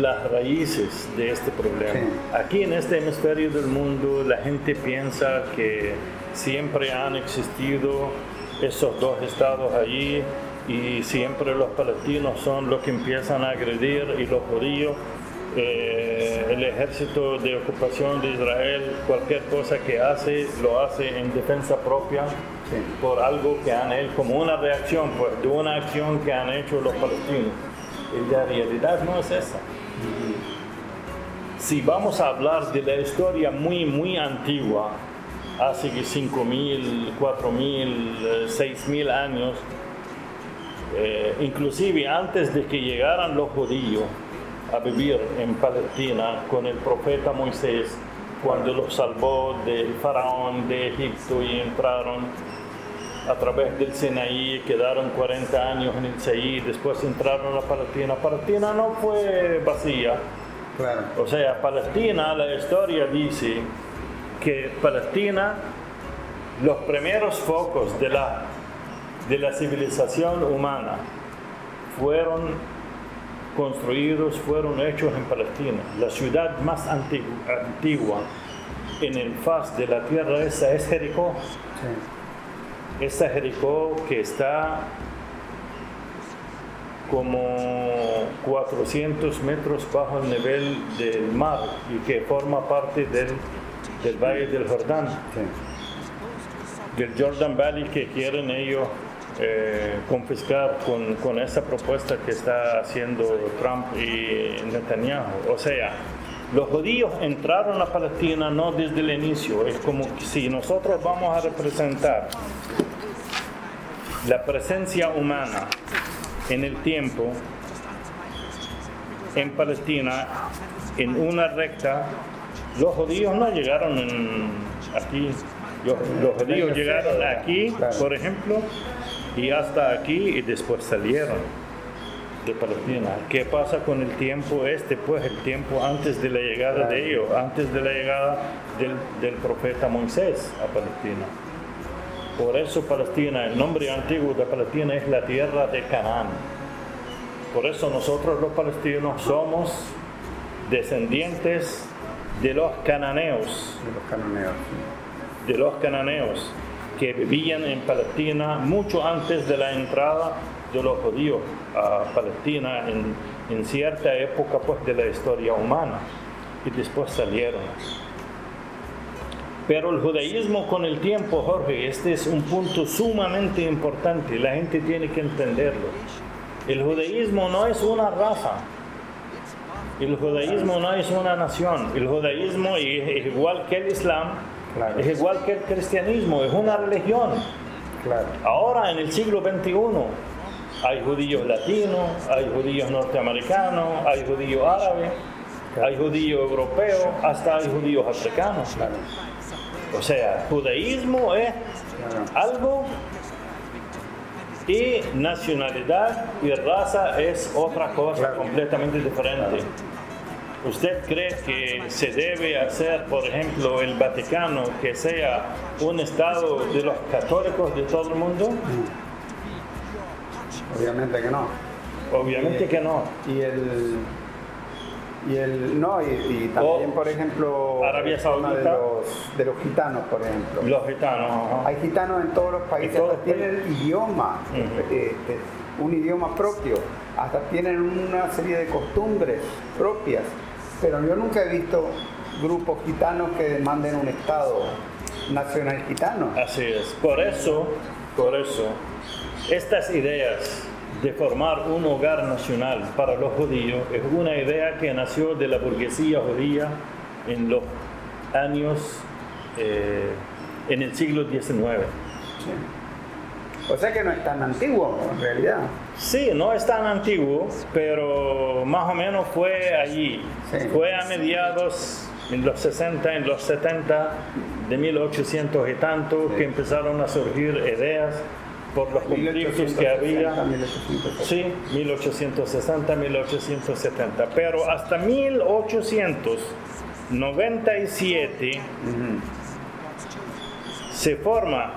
las raíces de este problema. Sí. Aquí en este hemisferio del mundo la gente piensa que siempre han existido esos dos estados allí y siempre los palestinos son los que empiezan a agredir y los judíos eh, el ejército de ocupación de Israel, cualquier cosa que hace, lo hace en defensa propia Sí. por algo que han hecho, como una reacción pues, de una acción que han hecho los palestinos. Y la realidad no es esa. Si vamos a hablar de la historia muy, muy antigua, hace 5.000, 4.000, 6.000 años, eh, inclusive antes de que llegaran los judíos a vivir en Palestina con el profeta Moisés, cuando los salvó del faraón de Egipto y entraron a través del Sinaí, quedaron 40 años en el Sinaí, después entraron a Palestina. Palestina no fue vacía, Claro. o sea, Palestina, la historia dice que Palestina, los primeros focos de la, de la civilización humana fueron construidos, fueron hechos en Palestina. La ciudad más antigu- antigua en el faz de la tierra esa es Jericó. Sí. Esta Jericó que está como 400 metros bajo el nivel del mar y que forma parte del, del Valle del Jordán, del Jordan Valley que quieren ellos eh, confiscar con, con esa propuesta que está haciendo Trump y Netanyahu. O sea, los judíos entraron a Palestina no desde el inicio, es como que si nosotros vamos a representar la presencia humana en el tiempo en Palestina en una recta. Los judíos no llegaron en- aquí. Los, los judíos llegaron aquí, por ejemplo, y hasta aquí y después salieron de Palestina. ¿Qué pasa con el tiempo este? Pues el tiempo antes de la llegada de ellos, antes de la llegada del, del profeta Moisés a Palestina. Por eso Palestina, el nombre antiguo de Palestina es la tierra de Canaán. Por eso nosotros los palestinos somos descendientes de los cananeos, De los canoneos. sí. de los cananeos que vivían en Palestina mucho antes de la entrada de los judíos a Palestina en, en cierta época pues de la historia humana y después salieron. Pero el judaísmo con el tiempo, Jorge, este es un punto sumamente importante, la gente tiene que entenderlo. El judaísmo no es una raza, el judaísmo no es una nación, el judaísmo es igual que el islam, Claro. es igual que el cristianismo, es una religión. Claro. Ahora en el siglo XXI hay judíos latinos, hay judíos norteamericanos, hay judíos árabes, hay judíos europeos, hasta hay judíos africanos. Claro. O sea, judaísmo es algo y nacionalidad y raza es otra cosa Claro. completamente diferente. ¿Usted cree que se debe hacer, por ejemplo, el Vaticano que sea un estado de los católicos de todo el mundo? Obviamente que no. Obviamente que no. Y el. Y el. No, y, y también, O por ejemplo. Arabia tema De Saudita. los, de los gitanos, por ejemplo. Los gitanos. ajá. Hay gitanos en todos los países, todos hasta tienen idioma, este, un idioma propio, hasta tienen una serie de costumbres propias, pero yo nunca he visto grupos gitanos que demanden un Estado nacional gitano. Así es. Por eso, por eso, estas ideas de formar un hogar nacional para los judíos es una idea que nació de la burguesía judía en los años, eh, en el siglo XIX. O sea que no es tan antiguo en realidad. Sí, no es tan antiguo, pero más o menos fue allí. Sí. Fue a mediados, en los 60, en los 70, de 1800 y tanto, que empezaron a surgir ideas por los conflictos que había. 1860, Sí, 1860, 1870. Pero hasta 1897 se forma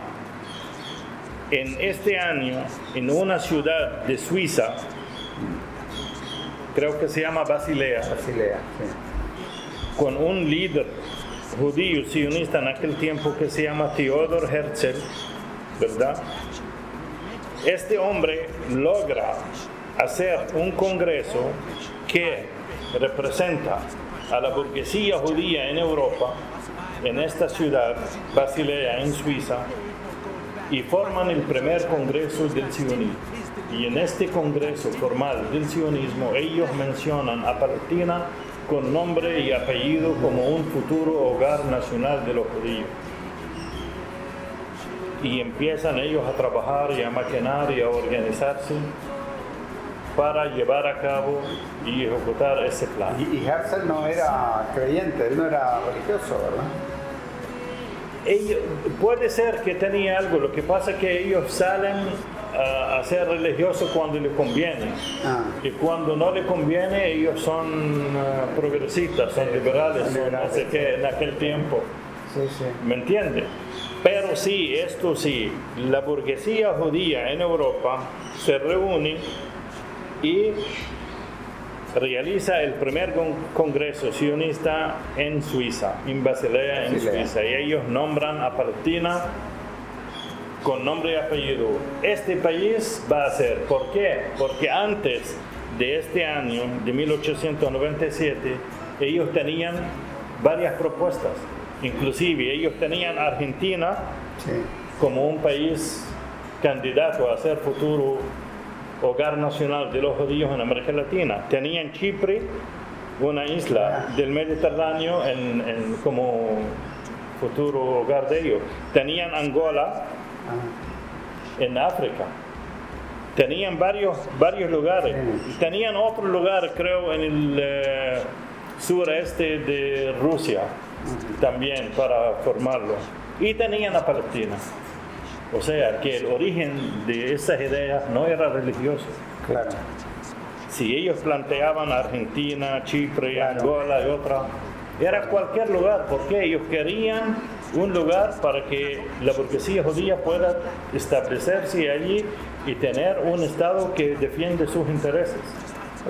en este año en una ciudad de Suiza, creo que se llama Basilea, Basilea, sí. con un líder judío sionista en aquel tiempo que se llama Theodor Herzl, ¿verdad? Este hombre logra hacer un congreso que representa a la burguesía judía en Europa, en esta ciudad, Basilea, en Suiza, y forman el primer congreso del sionismo. Y en este congreso formal del sionismo ellos mencionan a Palestina con nombre y apellido como un futuro hogar nacional de los judíos. Y empiezan ellos a trabajar y a maquinar y a organizarse para llevar a cabo y ejecutar ese plan. Y, y Herzl no era creyente, él no era religioso, ¿verdad? Ellos- puede ser que tenía algo, lo que pasa es que ellos salen a, a ser religiosos cuando les conviene. Ah. Y cuando no les conviene, ellos son ah, progresistas, son liberales, son no liberales. sé qué en aquel tiempo. Sí, sí. ¿Me entiende? Pero sí, esto sí, la burguesía judía en Europa se reúne y realiza el primer con- congreso sionista en Suiza, en Basilea, en Basilea. Suiza, y ellos nombran a Palestina con nombre y apellido. Este país va a ser, ¿por qué? Porque antes de este año, de 1897, ellos tenían varias propuestas. Inclusive ellos tenían Argentina sí. como un país candidato a ser futuro hogar nacional de los judíos en América Latina. Tenían Chipre, una isla del Mediterráneo, en, en- como futuro hogar de ellos. Tenían Angola Ah, en África. Tenían varios, varios lugares. Tenían otro lugar, creo, en el eh, sureste de Rusia, también para formarlo. Y tenían a Palestina. O sea, que el origen de esas ideas no era religioso. claro. Si ellos planteaban Argentina, Chipre, Claro. Angola y otra, era cualquier lugar, porque ellos querían un lugar para que la burguesía judía pueda establecerse allí y tener un Estado que defiende sus intereses.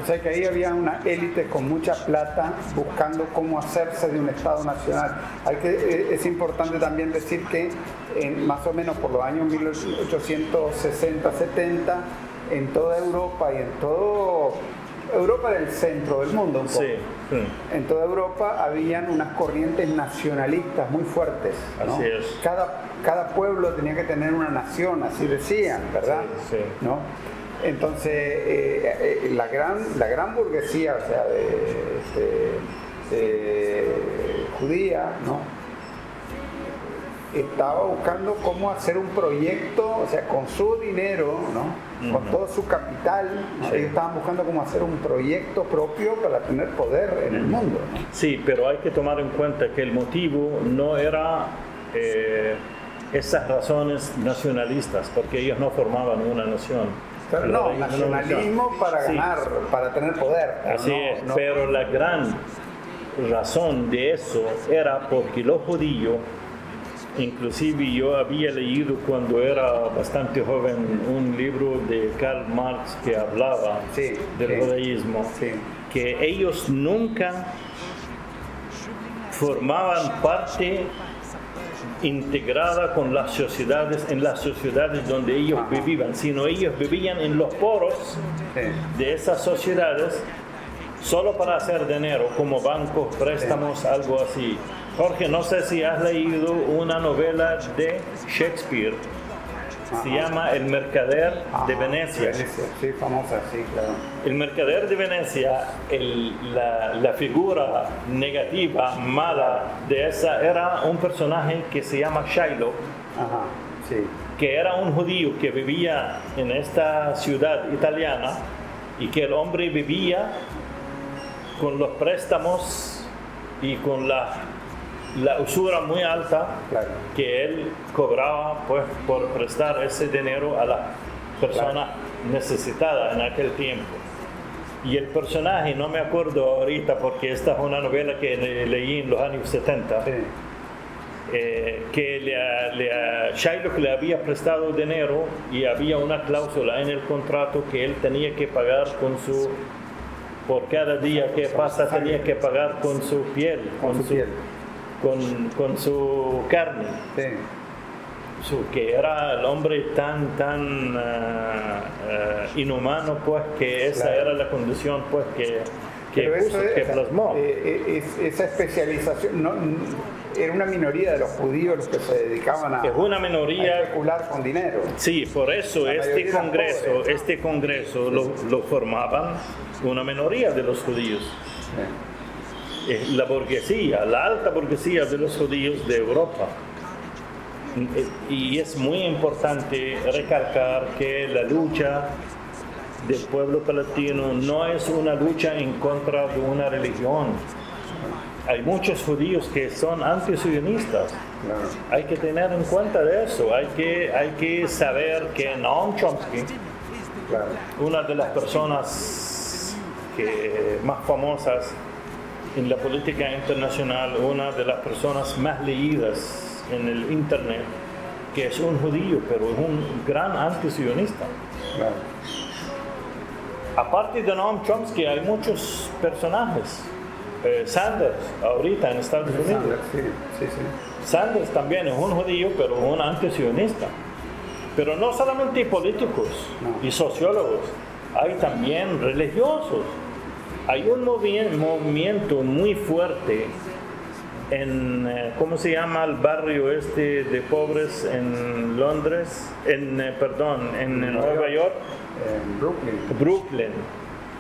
O sea que ahí había una élite con mucha plata buscando cómo hacerse de un Estado nacional. Hay que, eh, es importante también decir que en, más o menos por los años 1860-70, en toda Europa y en todo... Europa era el centro del mundo un poco. Sí, sí. En toda Europa habían unas corrientes nacionalistas muy fuertes. ¿no? Así es. Cada, cada pueblo tenía que tener una nación, así decían, ¿verdad? Sí, sí. ¿No? Entonces, eh, eh, la, gran, la gran burguesía, o sea, de, de- de judía, ¿no? Estaba buscando cómo hacer un proyecto, o sea, con su dinero, ¿no? Con todo su capital, ¿no? Sí. ellos estaban buscando cómo hacer un proyecto propio para tener poder en el mundo, ¿no? Sí, pero hay que tomar en cuenta que el motivo no era eh, esas razones nacionalistas, porque ellos no formaban una nación. No, nacionalismo para Sí. ganar, para tener poder. Así no- es, no- pero la gran razón de eso era porque los judíos, inclusive yo había leído cuando era bastante joven un libro de Karl Marx que hablaba Sí, del sí. judaísmo, que ellos nunca formaban parte integrada con las sociedades, en las sociedades donde ellos vivían, sino ellos vivían en los poros de esas sociedades solo para hacer dinero, como bancos, préstamos, algo así. Jorge, no sé si has leído una novela de Shakespeare. Se llama El Mercader de Ah, Venecia. Sí, famosa, sí, claro. El mercader de Venecia, el- la, la figura negativa, mala de esa, era un personaje que se llama Shiloh, Ajá, sí. que era un judío que vivía en esta ciudad italiana y que el hombre vivía con los préstamos y con la, la usura muy alta Claro. que él cobraba pues, por prestar ese dinero a la persona necesitada en aquel tiempo. Y el personaje, no me acuerdo ahorita porque esta es una novela que le- leí en los años 70, Sí. eh, que le, a- le Shylock le había prestado dinero y había una cláusula en el contrato que él tenía que pagar con su, por cada día que pasa tenía que pagar con su piel, Con su piel. Con, con su carne, Sí. su- que era el hombre tan, tan ah, ah, inhumano, pues que esa Claro. era la condición, pues que, que, eso que plasmó. eh, es- esa especialización, no, era una minoría de los judíos los que se dedicaban a, es una a minoría especular con dinero. Sí, por eso este mayoría eran congreso, este congreso lo, lo formaban una minoría de los judíos. Sí. Eh, La burguesía, la alta burguesía de los judíos de Europa. Eh, Y es muy importante recalcar que la lucha del pueblo palestino no es una lucha en contra de una religión. Hay muchos judíos que son antisionistas. Claro. Hay que tener en cuenta de eso, hay que, hay que saber que Noam Chomsky, Claro. una de las personas que, más famosas en la política internacional, una de las personas más leídas en el Internet, que es un judío, pero es un gran antisionista. Claro. Aparte de Noam Chomsky hay muchos personajes. Eh, Sanders, ahorita en Estados Unidos. Sanders, sí, sí, sí. Sanders también es un judío, pero un antisionista. Pero no solamente políticos No. y sociólogos, hay también religiosos. Hay un movi- movimiento muy fuerte en, eh, ¿cómo se llama el barrio este de pobres en Londres? En, eh, perdón, en Nueva Nueva York. En Brooklyn. Brooklyn.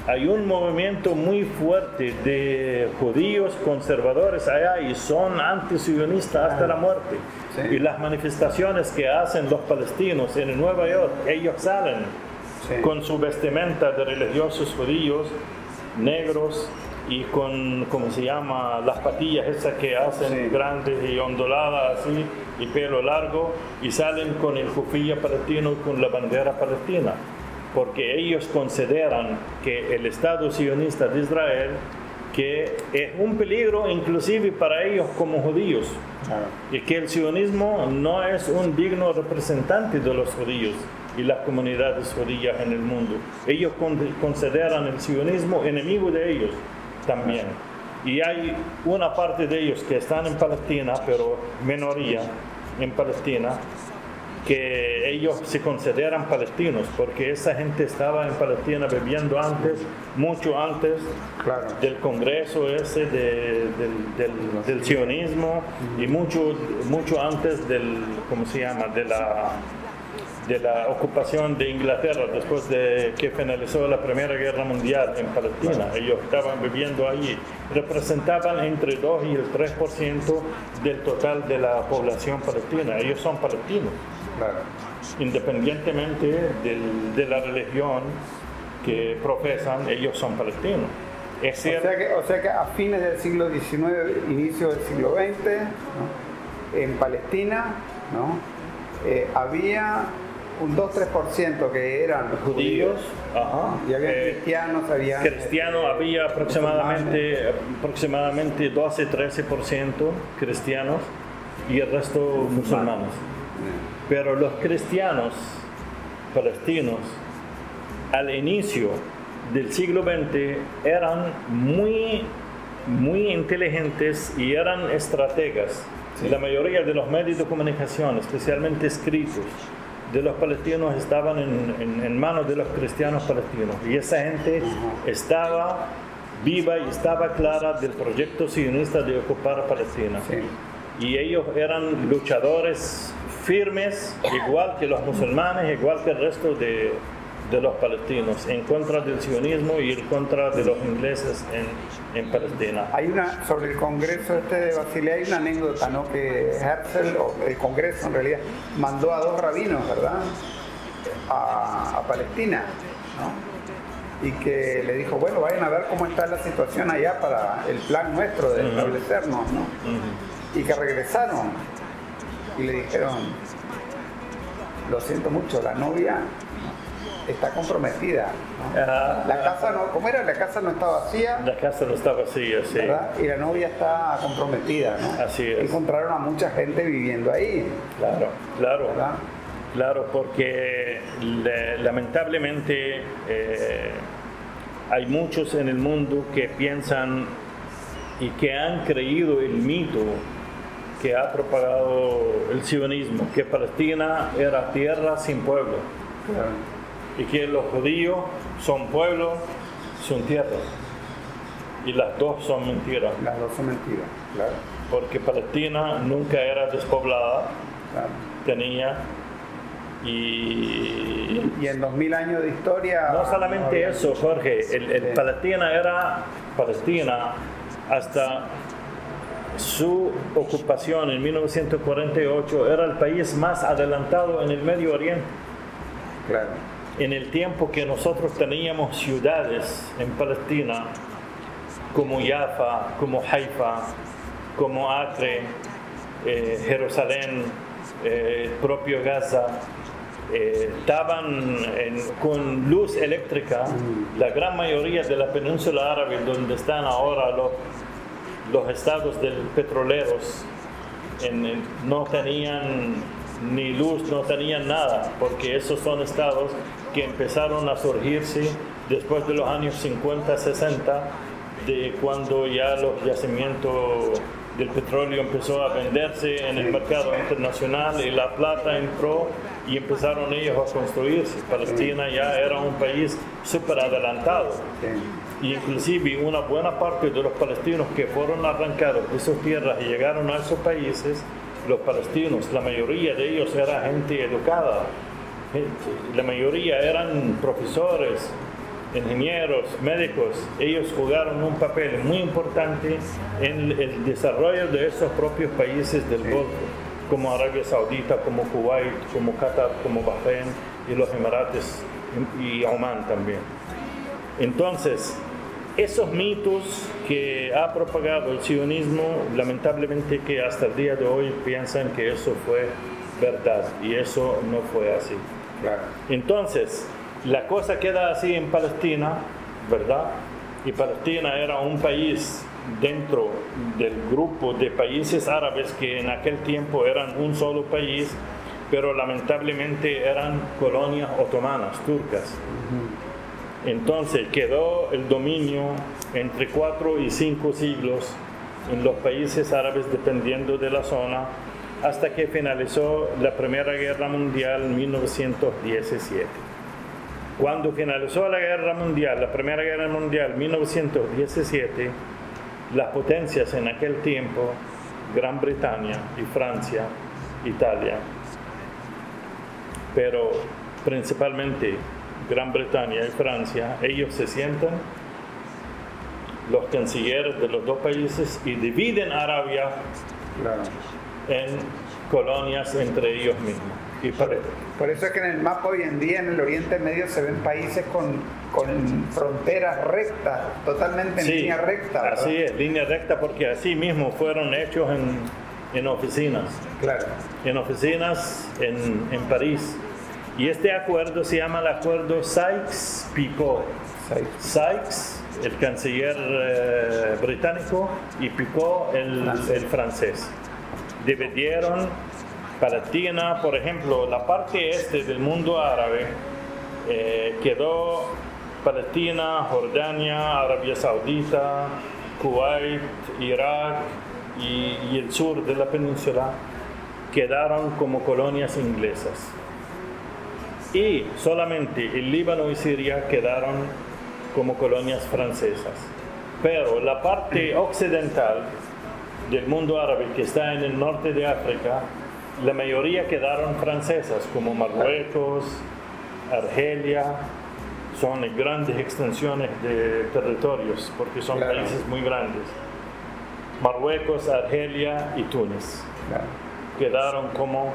Hay un movimiento muy fuerte de judíos conservadores allá y son antisionistas hasta la muerte. Sí. Y las manifestaciones que hacen los palestinos en Nueva York, ellos salen Sí. con su vestimenta de religiosos judíos negros y con, ¿cómo se llama? Las patillas esas que hacen Sí. grandes y onduladas así y pelo largo y salen con el cufilla palestino con la bandera palestina porque ellos consideran que el Estado sionista de Israel que es un peligro inclusive para ellos como judíos Claro. y que el sionismo no es un digno representante de los judíos y las comunidades judías en el mundo. Ellos con- consideran el sionismo enemigo de ellos también. Y hay una parte de ellos que están en Palestina, pero minoría en Palestina, que ellos se consideran palestinos, porque esa gente estaba en Palestina viviendo antes, mucho antes Claro. del Congreso ese de- del, del- del sionismo y mucho, mucho antes del, ¿cómo se llama?, de la, de la ocupación de Inglaterra después de que finalizó la Primera Guerra Mundial en Palestina. Ellos estaban viviendo allí. Representaban entre 2 y el 3% del total de la población palestina. Ellos son palestinos Claro. independientemente del- de la religión que profesan, ellos son palestinos. Es O sea, que, o sea que a fines del siglo XIX, inicio del siglo XX, ¿no? en Palestina, ¿no? Eh, había un 2-3% que eran judíos, ajá, y había eh, cristianos, había cristianos había aproximadamente, aproximadamente 12-13% cristianos y el resto musulmanes. Pero los cristianos palestinos al inicio del siglo XX eran muy, muy inteligentes y eran estrategas. La mayoría de los medios de comunicación, especialmente escritos, de los palestinos estaban en, en- en manos de los cristianos palestinos. Y esa gente estaba viva y estaba clara del proyecto sionista de ocupar Palestina. Sí. Y ellos eran luchadores firmes, igual que los musulmanes, igual que el resto de, de los palestinos, en contra del sionismo y en contra de los ingleses en, en Palestina. Hay una, sobre el Congreso este de Basilea, hay una anécdota, ¿no? Que Herzl, o el Congreso en realidad, mandó a dos rabinos, ¿verdad? A, a Palestina, ¿no? Y que le dijo, bueno, vayan a ver cómo está la situación allá para el plan nuestro de establecernos, ¿no? Y que regresaron y le dijeron, lo siento mucho, la novia está comprometida. ¿no? La casa no, ¿cómo era? La casa no está vacía, La casa no está vacía, sí. ¿verdad? Y la novia está comprometida, ¿no? Así es. Encontraron a mucha gente viviendo ahí, Claro, claro. ¿verdad? Claro, porque le- lamentablemente eh, hay muchos en el mundo que piensan y que han creído el mito que ha propagado el sionismo, que Palestina era tierra sin pueblo y que los judíos son pueblo, son tierra. Y las dos son mentiras, Las dos son mentiras, claro, porque Palestina nunca era despoblada, claro. tenía y Y en 2000 años de historia... no solamente eso, Jorge, el. Palestina era Palestina hasta su ocupación en 1948 era el país más adelantado en el Medio Oriente. Claro, En el tiempo que nosotros teníamos ciudades en Palestina como Jaffa, como Haifa, como Acre, eh, Jerusalén, eh, propio Gaza, eh, estaban en- con luz eléctrica, la gran mayoría de la península árabe donde están ahora los, los estados del petroleros, en- no tenían ni luz, no tenían nada, porque esos son estados que empezaron a surgirse después de los años 50, 60, de cuando ya los yacimientos del petróleo empezó a venderse en el mercado internacional y la plata entró y empezaron ellos a construirse. Palestina ya era un país súper adelantado. Y inclusive una buena parte de los palestinos que fueron arrancados de sus tierras y llegaron a esos países, los palestinos, la mayoría de ellos era gente educada, la mayoría eran profesores, ingenieros, médicos, ellos jugaron un papel muy importante en el desarrollo de esos propios países del Golfo, como Arabia Saudita, como Kuwait, como Qatar, como Bahrein y los Emirates y Oman también. Entonces, esos mitos que ha propagado el sionismo, lamentablemente que hasta el día de hoy piensan que eso fue verdad y eso no fue así. Claro. Entonces, la cosa queda así en Palestina, ¿verdad? Y Palestina era un país dentro del grupo de países árabes que en aquel tiempo eran un solo país, pero lamentablemente eran colonias otomanas, turcas. Entonces quedó el dominio entre cuatro y cinco siglos en los países árabes dependiendo de la zona hasta que finalizó la Primera Guerra Mundial en 1917. Cuando finalizó la Guerra Mundial, la Primera Guerra Mundial 1917, las potencias en aquel tiempo, Gran Bretaña y Francia, Italia, pero principalmente Gran Bretaña y Francia, ellos se sientan, los cancilleres de los dos países, y dividen Arabia. En colonias entre ellos mismos. Y para- Por eso es que en el mapa hoy en día en el Oriente Medio se ven países con, con fronteras rectas, totalmente en Sí, línea recta. ¿verdad? así es, línea recta, porque así mismo fueron hechos en, en oficinas. Claro. en oficinas en, en París. Y este acuerdo se llama el acuerdo Sykes-Picot. Sykes. Sykes, el canciller eh, británico, y Picot, el, el francés. Dividieron Palestina, por ejemplo, la parte este del mundo árabe eh, quedó Palestina, Jordania, Arabia Saudita, Kuwait, Irak y, y el sur de la península quedaron como colonias inglesas. Y solamente el Líbano y Siria quedaron como colonias francesas. Pero la parte occidental del mundo árabe que está en el norte de África, la mayoría quedaron francesas, como Marruecos, Argelia, son grandes extensiones de territorios, porque son Claro. países muy grandes. Marruecos, Argelia y Túnez Claro. quedaron como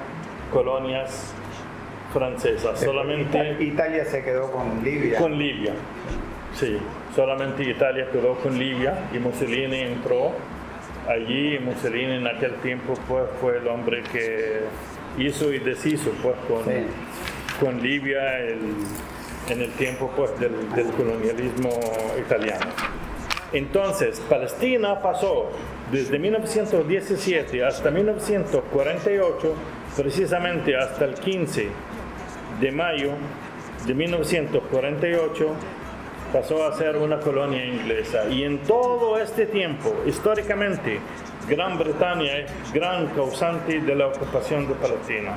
colonias francesas, solamente Italia se quedó con Libia. con Libia. Sí, solamente Italia quedó con Libia y Mussolini entró allí. Mussolini en aquel tiempo pues, fue el hombre que hizo y deshizo pues, con, Sí. con Libia el- en el tiempo pues, del, del colonialismo italiano. Entonces, Palestina pasó desde 1917 hasta 1948, precisamente hasta el 15 de mayo de 1948, pasó a ser una colonia inglesa. Y en todo este tiempo, históricamente, Gran Bretaña es gran causante de la ocupación de Palestina.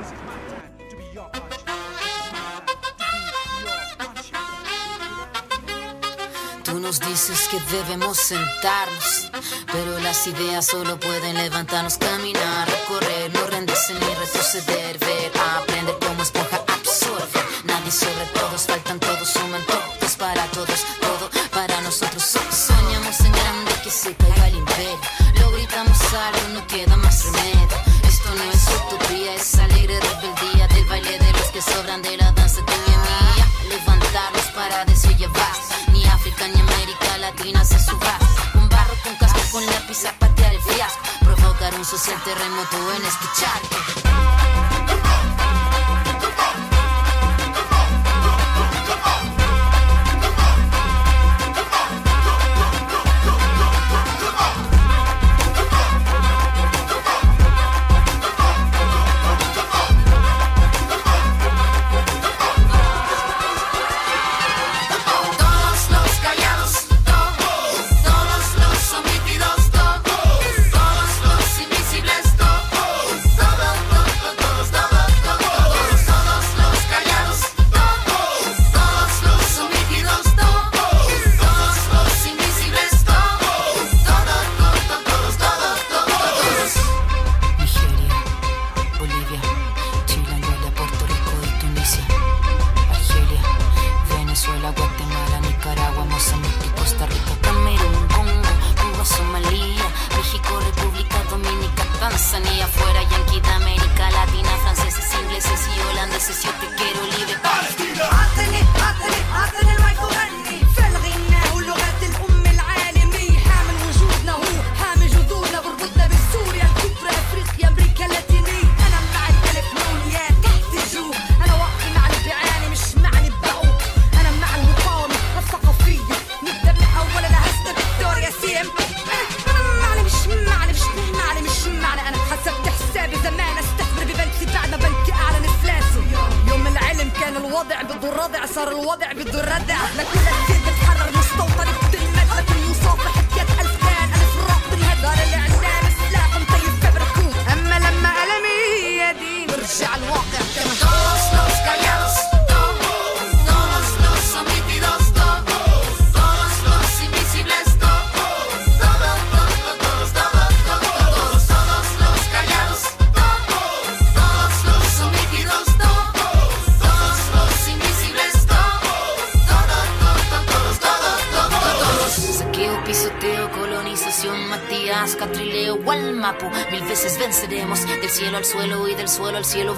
Tú nos dices que debemos sentarnos, pero las ideas solo pueden levantarnos, caminar, recorrer, no rendirse ni retroceder, ver, aprender como esponja absorbe. Nadie sobre todos, faltan todos, suman todos para todos, todo para nosotros. So- Soñamos en grande que se caiga el imperio, lo gritamos algo, no queda más remedio. Esto no es utopía, es alegre rebeldía del baile de los que sobran de la danza tuya y mía. Levantarnos para basta. Ni África ni América Latina se suba. Con barro, con casco, con lápiz a patear el fiasco. Provocar un social terremoto en este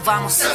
vamos.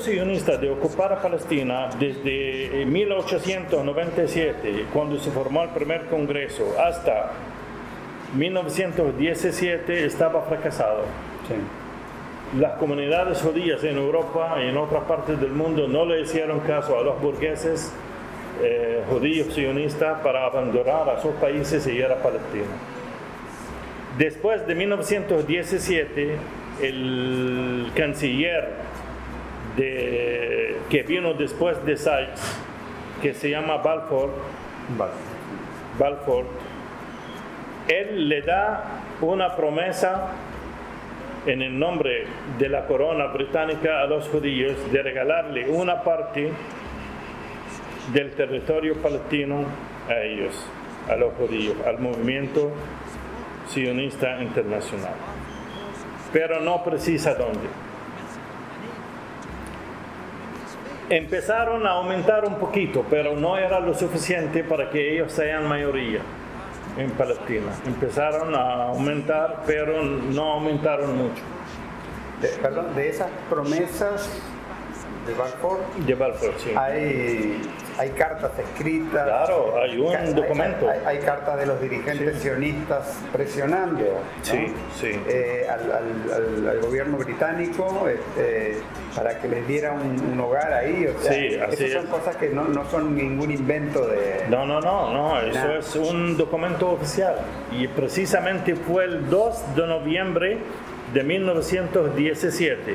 Proyecto sionista de ocupar a Palestina desde 1897, cuando se formó el primer Congreso, hasta 1917 estaba fracasado. Las comunidades judías en Europa y en otras partes del mundo no le hicieron caso a los burgueses eh, judíos sionistas para abandonar a sus países y ir a Palestina. Después de 1917, el canciller de- que vino después de Sykes, que se llama Balfour, Balfour, él le da una promesa en el nombre de la corona británica a los judíos de regalarle una parte del territorio palestino a ellos, a los judíos, al movimiento sionista internacional. Pero no precisa dónde. Empezaron a aumentar un poquito, pero no era lo suficiente para que ellos sean mayoría en Palestina. Empezaron a aumentar, pero no aumentaron mucho. De- perdón, de esas promesas de Balfour De Balfour, sí. hay, hay cartas escritas. Claro, hay un Ca- documento. Hay, hay cartas de los dirigentes Sí. sionistas presionando ¿no? Sí, sí. Eh, al, al- al- al gobierno británico este, para que les diera un, un hogar ahí. O sea, esas son es. cosas que no, no son ningún invento de. No, no, no, no, eso es un documento oficial. Y precisamente fue el 2 de noviembre de 1917,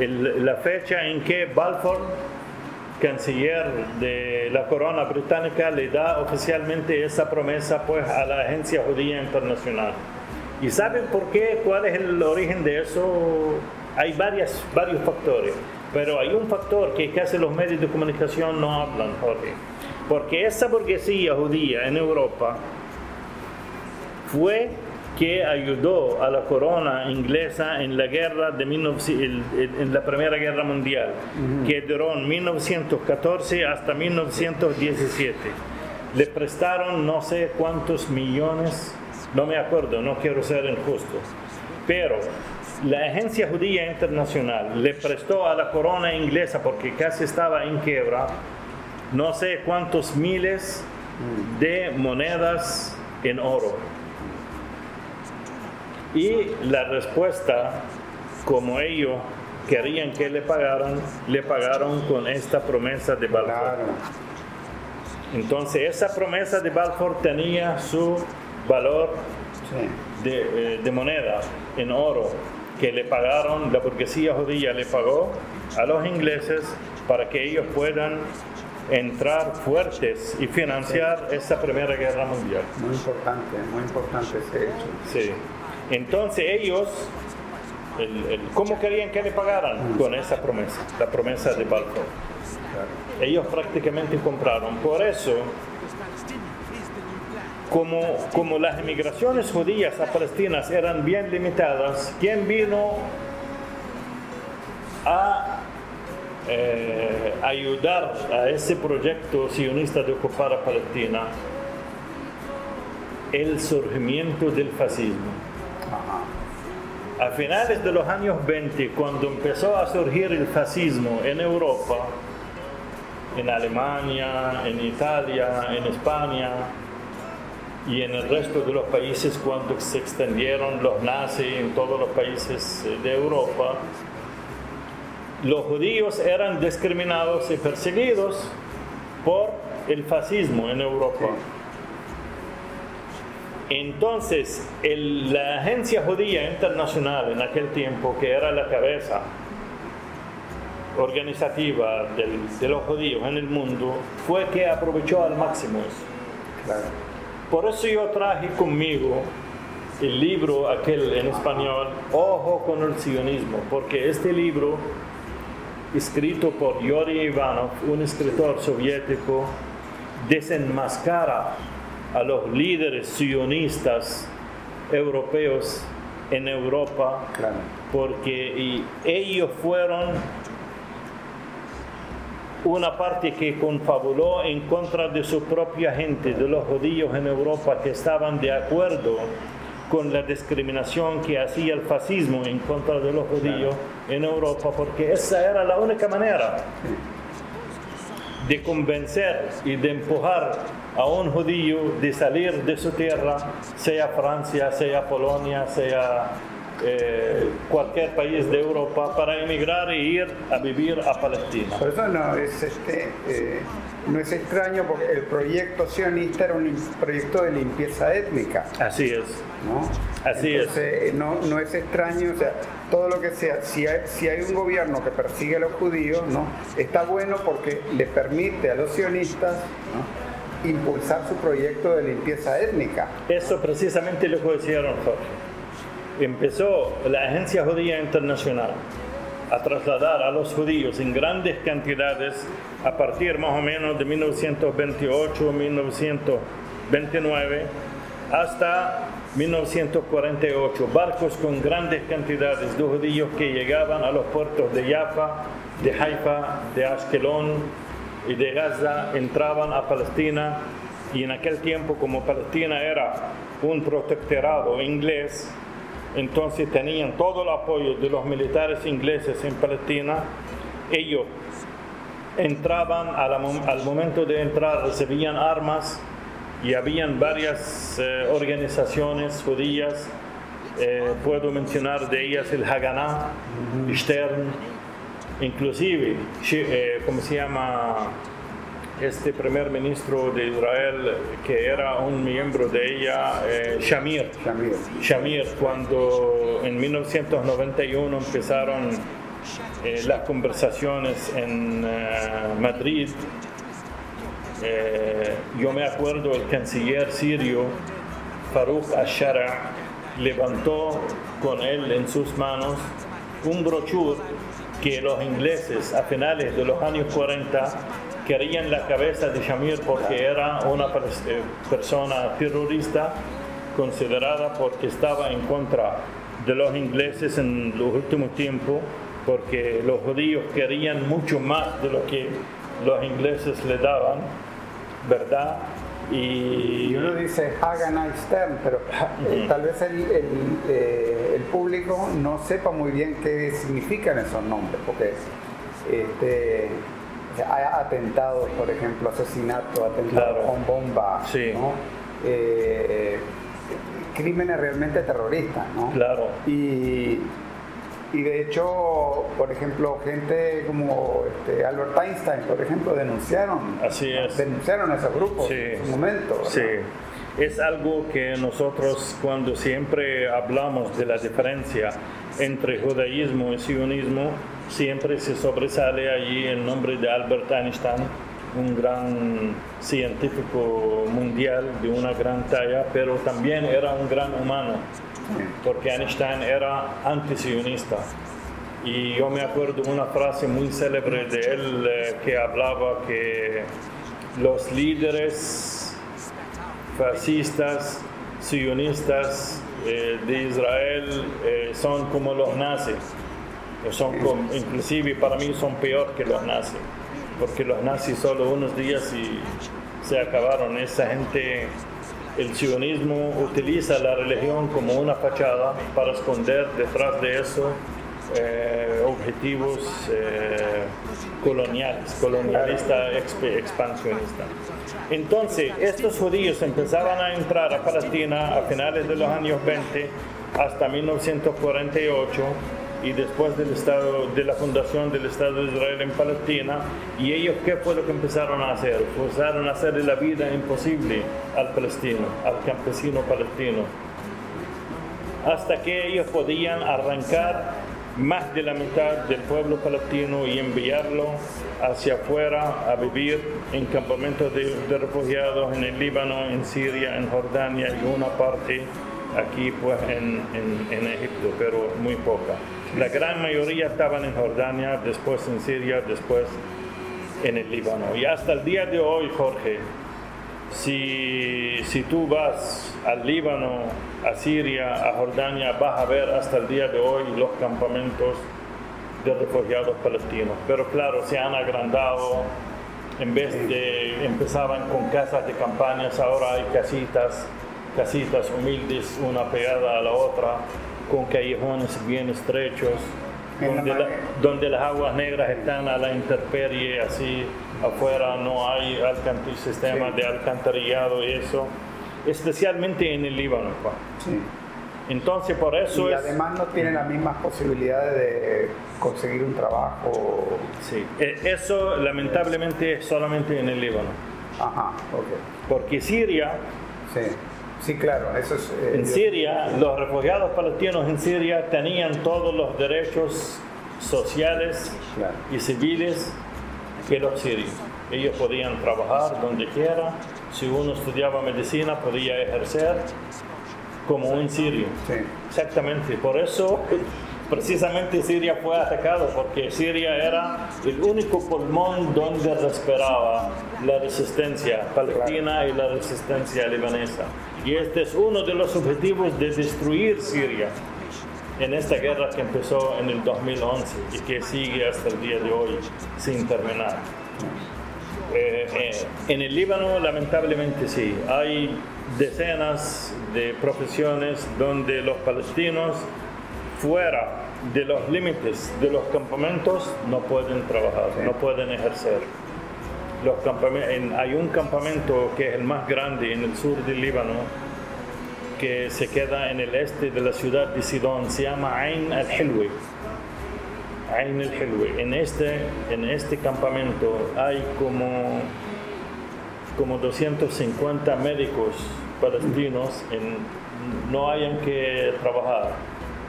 el- la fecha en que Balfour, canciller de la corona británica, le da oficialmente esa promesa pues, a la Agencia Judía Internacional. ¿Y saben por qué? ¿Cuál es el origen de eso? Hay varias, varios factores, pero hay un factor que casi los medios de comunicación no hablan, Jorge. Porque esa burguesía judía en Europa fue que ayudó a la corona inglesa en la guerra de 19 el- el- en la Primera Guerra Mundial, que duró en 1914 hasta 1917. Le prestaron no sé cuántos millones, no me acuerdo, no quiero ser injusto, pero la Agencia Judía Internacional le prestó a la corona inglesa, porque casi estaba en quiebra, no sé cuántos miles de monedas en oro. Y la respuesta, como ellos querían que le pagaran, le pagaron con esta promesa de Balfour. Claro. Entonces esa promesa de Balfour tenía su valor Sí. de, eh, de moneda en oro que le pagaron, la burguesía judía le pagó a los ingleses para que ellos puedan entrar fuertes y financiar esta Primera Guerra Mundial. Muy importante, muy importante ese hecho. Sí. Entonces ellos, el- el- ¿cómo querían que le pagaran? Con esa promesa, la promesa de Balfour. Ellos prácticamente compraron. Por eso, como, como las emigraciones judías a Palestina eran bien limitadas, ¿quién vino a eh, ayudar a ese proyecto sionista de ocupar a Palestina? El surgimiento del fascismo. A finales de los años 20, cuando empezó a surgir el fascismo en Europa, en Alemania, en Italia, en España y en el resto de los países cuando se extendieron los nazis en todos los países eh, de Europa, los judíos eran discriminados y perseguidos por el fascismo en Europa. Entonces, el- la Agencia Judía Internacional en aquel tiempo, que era la cabeza organizativa del- de los judíos en el mundo, fue que aprovechó al máximo eso. Claro. Por eso yo traje conmigo el libro aquel en español, Ojo con el sionismo, porque este libro, escrito por Yuri Ivanov, un escritor soviético, desenmascara a los líderes sionistas europeos en Europa, Claro. porque y ellos fueron una parte que confabuló en contra de su propia gente, de los judíos en Europa que estaban de acuerdo con la discriminación que hacía el fascismo en contra de los judíos en Europa, porque esa era la única manera de convencer y de empujar a un judío de salir de su tierra, sea Francia, sea Polonia, sea eh, cualquier país de Europa, para emigrar e ir a vivir a Palestina. Por eso no es, este, eh, no es extraño porque el proyecto sionista era un proyecto de limpieza étnica. Así es. ¿no? Así es. Entonces, eh, No, no es extraño, o sea, todo lo que sea, si hay, si hay un gobierno que persigue a los judíos, ¿no? está bueno porque le permite a los sionistas ¿no? impulsar su proyecto de limpieza étnica. Eso precisamente lo que hicieron Jorge. Empezó la Agencia Judía Internacional a trasladar a los judíos en grandes cantidades a partir más o menos de 1928, 1929 hasta 1948. Barcos con grandes cantidades de judíos que llegaban a los puertos de Jaffa, de Haifa, de Ashkelon y de Gaza, entraban a Palestina y en aquel tiempo como Palestina era un protectorado inglés, entonces tenían todo el apoyo de los militares ingleses en Palestina, ellos entraban al momento de entrar recibían armas y habían varias eh, organizaciones judías. Eh, puedo mencionar de ellas el Haganah, Stern, inclusive, eh, ¿cómo se llama? Este primer ministro de Israel, que era un miembro de ella, eh, Shamir. Shamir. Shamir, cuando en 1991 empezaron eh, las conversaciones en eh, Madrid, eh, yo me acuerdo el canciller sirio Farouk Ashara levantó con él en sus manos un brochure que los ingleses a finales de los años 40 querían la cabeza de Shamir porque era una pers- eh, persona terrorista considerada porque estaba en contra de los ingleses en los últimos tiempos porque los judíos querían mucho más de lo que los ingleses le daban, ¿verdad? Y Y uno dice Haganah y Stern, pero eh, tal vez el, el, eh, el público no sepa muy bien qué significan esos nombres, porque este, atentados, por ejemplo, asesinato, atentados Claro. con bomba, Sí. ¿no? Eh, crímenes realmente terroristas, ¿no? Claro. Y, y de hecho, por ejemplo, gente como este, Albert Einstein, por ejemplo, denunciaron, Así es. denunciaron a esos grupos Sí. en su momento. ¿verdad? Sí, es algo que nosotros cuando siempre hablamos de la diferencia entre judaísmo y sionismo, siempre se sobresale allí el nombre de Albert Einstein, un gran científico mundial de una gran talla, pero también era un gran humano, porque Einstein era antisionista. Y yo me acuerdo una frase muy célebre de él eh, que hablaba que los líderes fascistas, sionistas eh, de Israel eh, son como los nazis. Son como- inclusive para mí son peor que los nazis, porque los nazis solo unos días y se acabaron. Esa gente, el sionismo utiliza la religión como una fachada para esconder detrás de eso eh, objetivos eh, coloniales, colonialista, exp- expansionista. Entonces, estos judíos empezaban a entrar a Palestina a finales de los años 20 hasta 1948 y después del estado, de la fundación del Estado de Israel en Palestina, y ellos qué fue lo que empezaron a hacer? Empezaron a hacerle la vida imposible al palestino, al campesino palestino hasta que ellos podían arrancar más de la mitad del pueblo palestino y enviarlo hacia afuera a vivir en campamentos de, refugiados en el Líbano, en Siria, en Jordania y una parte aquí pues en, en- en Egipto, pero muy poca. La gran mayoría estaban en Jordania, después en Siria, después en el Líbano. Y hasta el día de hoy, Jorge, si, si tú vas al Líbano, a Siria, a Jordania, vas a ver hasta el día de hoy los campamentos de refugiados palestinos. Pero claro, se han agrandado. En vez de empezaban con casas de campañas, ahora hay casitas casitas humildes, una pegada a la otra, con callejones bien estrechos, donde, la- mare- donde las aguas negras están a la intemperie, así afuera no hay sistema Sí. de alcantarillado y eso, especialmente en el Líbano. Sí. Entonces, por eso y es... además no tienen las mismas posibilidades de conseguir un trabajo. Sí, eh, eso lamentablemente es solamente en el Líbano, Ajá, ok. porque Siria, Sí, sí, claro, eso es. eh, en Siria, los refugiados palestinos en Siria tenían todos los derechos sociales Claro. y civiles que los sirios. Ellos podían trabajar donde quiera, si uno estudiaba medicina podía ejercer como un sirio. Sí, Exactamente, por eso precisamente Siria fue atacado, porque Siria era el único pulmón donde respiraba la resistencia palestina y la resistencia libanesa. Y este es uno de los objetivos de destruir Siria en esta guerra que empezó en el 2011 y que sigue hasta el día de hoy sin terminar. Eh, eh, en el Líbano, lamentablemente sí, hay decenas de profesiones donde los palestinos fuera de los límites de los campamentos no pueden trabajar, no pueden ejercer. Los en- hay un campamento que es el más grande en el sur del Líbano, que se queda en el este de la ciudad de Sidón, se llama Ain al-Hilwi. Ain al-Hilwi. En este, en este campamento hay como, como 250 médicos palestinos, en, no hayan que trabajar.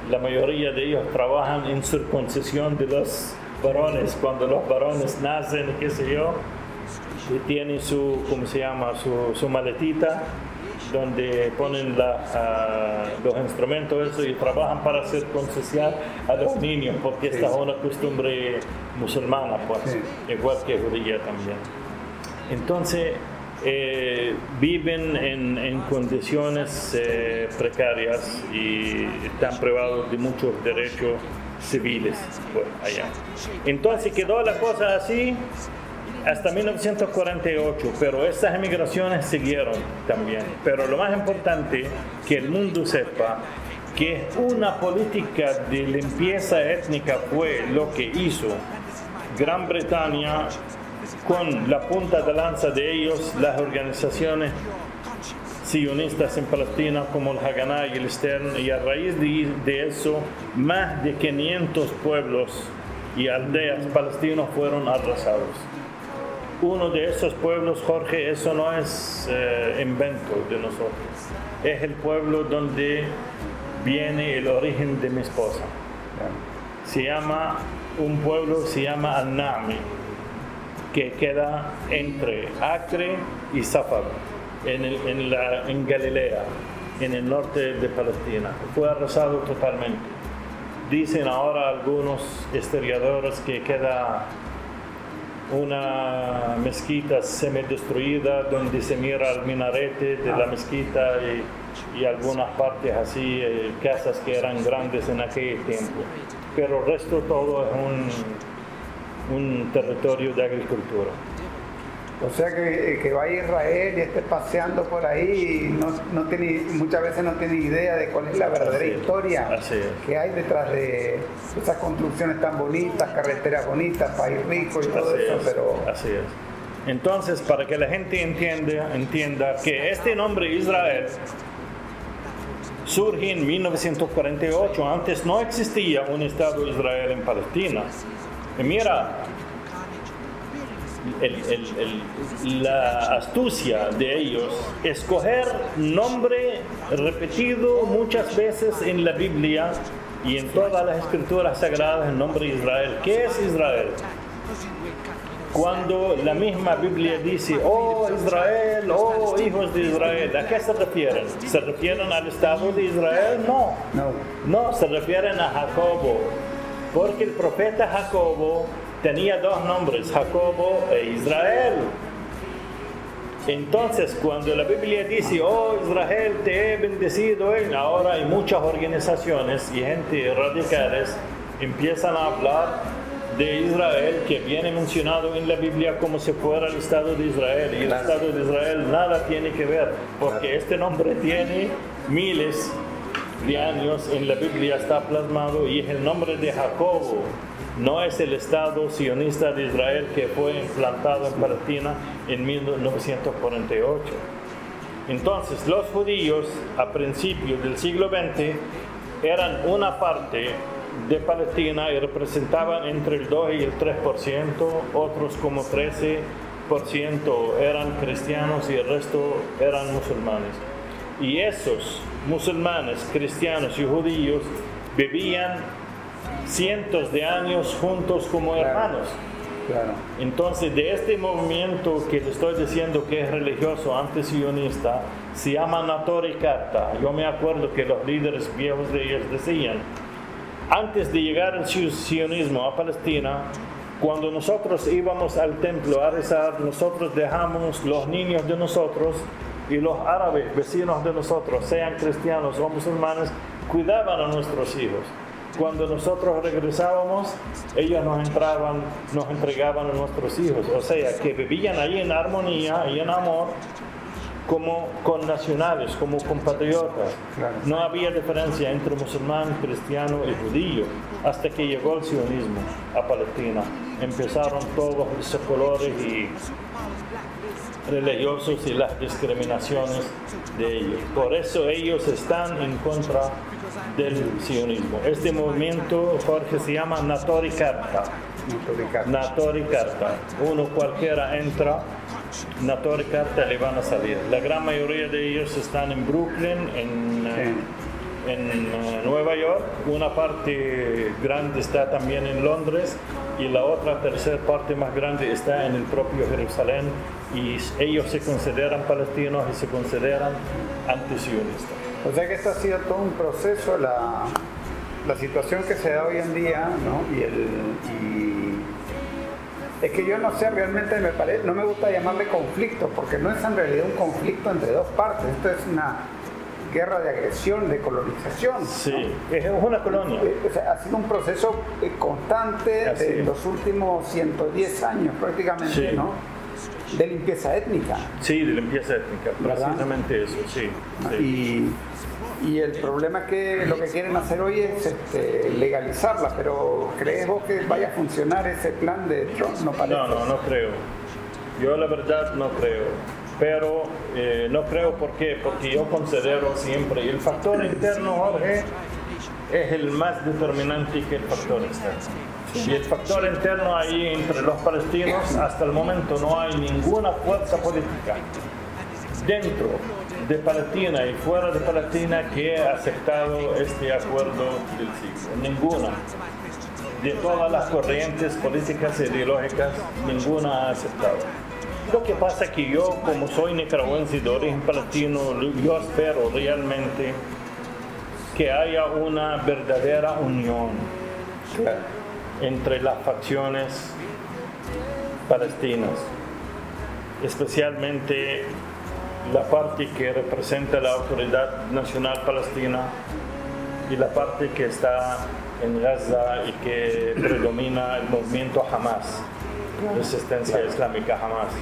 La mayoría de ellos trabajan en circuncisión de los varones, cuando los varones nacen, qué sé yo, y tienen su, ¿cómo se llama? Su, su maletita donde ponen la, ah, los instrumentos eso, y trabajan para circuncidar a los niños, porque esta es una costumbre musulmana, pues, igual que judía también. Entonces, eh, viven en, en condiciones eh, precarias y están privados de muchos derechos civiles pues, allá. Entonces quedó la cosa así hasta 1948, pero estas emigraciones siguieron también. Pero lo más importante que el mundo sepa que una política de limpieza étnica fue lo que hizo Gran Bretaña con la punta de lanza de ellos, las organizaciones sionistas en Palestina como el Haganah y el Stern, y a raíz de, de eso, más de 500 pueblos y aldeas palestinos fueron arrasados. Uno de esos pueblos, Jorge, eso no es eh, invento de nosotros, es el pueblo donde viene el origen de mi esposa. Se llama, un pueblo se llama Al-Na'mi, que queda entre Acre y Safar, en, en Galilea, en el norte de Palestina. Fue arrasado totalmente. Dicen ahora algunos historiadores que queda una mezquita semidestruida donde se mira el minarete de la mezquita y, algunas partes así, eh, casas que eran grandes en aquel tiempo. Pero el resto todo es un, un territorio de agricultura. O sea que, que va a Israel y esté paseando por ahí y no, no tiene, muchas veces no tiene idea de cuál es la verdadera Así historia es. que hay detrás de esas construcciones tan bonitas, carreteras bonitas, país rico y todo Así eso, es, pero así es. Entonces, para que la gente entienda, entienda que este nombre Israel surge en 1948. Antes no existía un Estado de Israel en Palestina. Y mira, el- el- el- la astucia de ellos, escoger nombre repetido muchas veces en la Biblia y en todas las escrituras sagradas, el nombre de Israel. ¿Qué es Israel? Cuando la misma Biblia dice, oh Israel, oh hijos de Israel, ¿a qué se refieren? ¿Se refieren al Estado de Israel? No. no. No, se refieren a Jacobo, porque el profeta Jacobo tenía dos nombres, Jacobo e Israel. Entonces, cuando la Biblia dice, oh Israel, te he bendecido, eh", ahora hay muchas organizaciones y gente radicales empiezan a hablar de Israel que viene mencionado en la Biblia como si fuera el Estado de Israel. Y el. Estado de Israel nada tiene que ver, porque este nombre tiene miles de años en la Biblia está plasmado y es el nombre de Jacobo. No es el Estado sionista de Israel que fue implantado en Palestina en 1948. Entonces, los judíos a principios del siglo XX eran una parte de Palestina y representaban entre el 2 y el 3%, otros como 13% eran cristianos y el resto eran musulmanes. Y esos musulmanes, cristianos y judíos vivían cientos de años juntos como hermanos. Claro. Entonces, de este movimiento que le estoy diciendo que es religioso antisionista, se llama Natori Karta. Yo me acuerdo que los líderes viejos de ellos decían, antes de llegar el sionismo a Palestina, cuando nosotros íbamos al templo a rezar, nosotros dejamos los niños de nosotros y los árabes, vecinos de nosotros, sean cristianos o musulmanes, cuidaban a nuestros hijos. Cuando nosotros regresábamos, ellos nos entraban, nos entregaban a nuestros hijos. O sea, que vivían ahí en armonía y en amor como con nacionales, como compatriotas. No había diferencia entre musulmán, cristiano y judío hasta que llegó el sionismo a Palestina. Empezaron todos esos colores y religiosos y las discriminaciones de ellos. Por eso ellos están en contra del sionismo. Este movimiento, Jorge, se llama Natori. Notoricar. Natori Karta. Uno cualquiera entra, Natori Karta le van a salir. La gran mayoría de ellos están en Brooklyn, en, en eh, Nueva York. Una parte grande está también en Londres y la otra tercera parte más grande está en el propio Jerusalén. Y ellos se consideran palestinos y se consideran antisionistas. O sea que esto ha sido todo un proceso, la, la situación que se da hoy en día, ¿no? Y el, y es que yo no sé, realmente me parece, no me gusta llamarle conflicto, porque no es en realidad un conflicto entre dos partes, esto es una guerra de agresión, de colonización. Sí, es una colonia. Eh, o sea, ha sido un proceso eh, constante de los últimos 110 años prácticamente, Sí. ¿no? De limpieza étnica. Sí, de limpieza étnica, ¿Verdad? precisamente eso, sí. sí. Y, y el problema es que lo que quieren hacer hoy es este, legalizarla, pero ¿crees vos que vaya a funcionar ese plan de Trump? No parece. No, no, no creo. Yo la verdad no creo. Pero eh, no creo ¿por qué? porque yo considero siempre el factor interno, Jorge, es el más determinante que el factor externo. Y el factor interno ahí entre los palestinos, hasta el momento no hay ninguna fuerza política dentro de Palestina y fuera de Palestina que ha aceptado este acuerdo del siglo. Ninguna de todas las corrientes políticas e ideológicas, ninguna ha aceptado. Lo que pasa es que yo, como soy nicaragüense de origen palestino, yo espero realmente que haya una verdadera unión entre las facciones palestinas, especialmente la parte que representa la Autoridad Nacional Palestina y la parte que está en Gaza y que predomina el movimiento Hamas, resistencia islámica Hamas.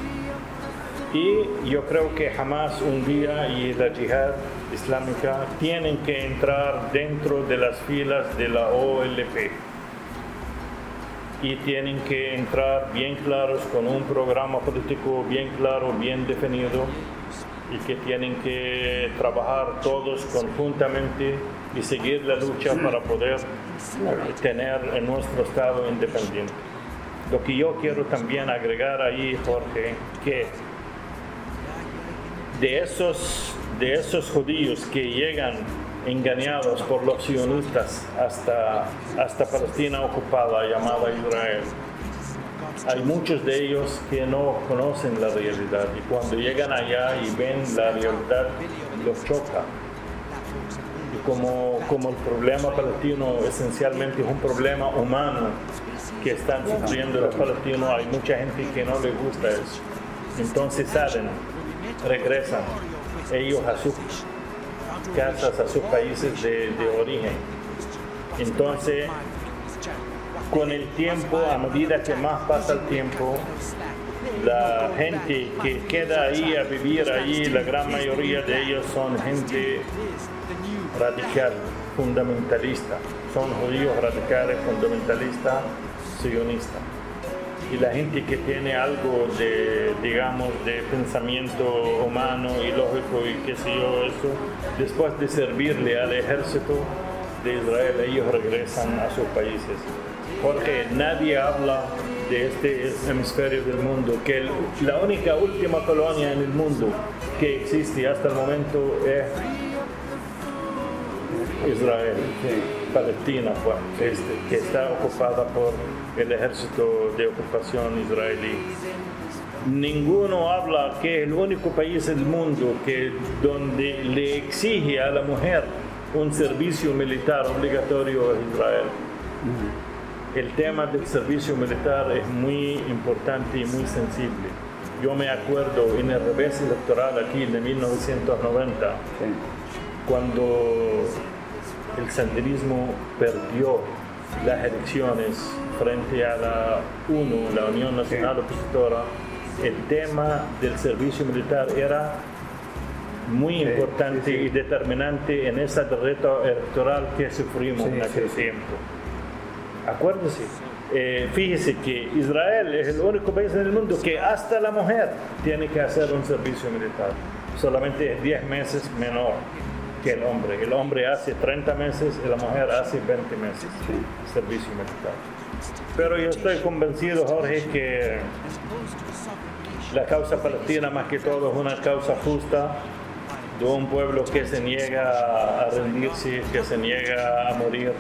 Y yo creo que Hamas un día y la yihad islámica tienen que entrar dentro de las filas de la OLP y tienen que entrar bien claros con un programa político bien claro, bien definido y que tienen que trabajar todos conjuntamente y seguir la lucha para poder tener en nuestro Estado independiente. Lo que yo quiero también agregar ahí, Jorge, que de esos, de esos judíos que llegan engañados por los sionistas hasta, hasta Palestina ocupada, llamada Israel, hay muchos de ellos que no conocen la realidad y cuando llegan allá y ven la realidad los choca. Y como, como el problema palestino esencialmente es un problema humano que están sufriendo los palestinos, hay mucha gente que no le gusta eso. Entonces salen, regresan ellos a sus casas, a sus países de, origen. Entonces con el tiempo, a medida que más pasa el tiempo, la gente que queda ahí a vivir ahí, la gran mayoría de ellos son gente radical, fundamentalista. Son judíos radicales, fundamentalistas, sionistas. Y la gente que tiene algo de, digamos, de pensamiento humano y lógico y qué sé yo, eso, después de servirle al ejército de Israel, ellos regresan a sus países. Porque nadie habla de este hemisferio del mundo, que el- la única última colonia en el mundo que existe hasta el momento es Israel, Palestina, pues, este, que está ocupada por el ejército de ocupación israelí. Ninguno habla que el único país del mundo que donde le exige a la mujer un servicio militar obligatorio es Israel. El tema del servicio militar es muy importante y muy sensible. Yo me acuerdo en el revés electoral aquí de 1990, cuando el senderismo perdió las elecciones frente a la UNO, la Unión Nacional Opositora, el tema del servicio militar era muy importante y determinante en esa derrota electoral que sufrimos en aquel tiempo. Acuérdese, eh, fíjese que Israel es el único país en el mundo que hasta la mujer tiene que hacer un servicio militar. Solamente es 10 meses menor que el hombre. El hombre hace 30 meses y la mujer hace 20 meses servicio militar. Pero yo estoy convencido, Jorge, que la causa palestina más que todo es una causa justa de un pueblo que se niega a rendirse, que se niega a morir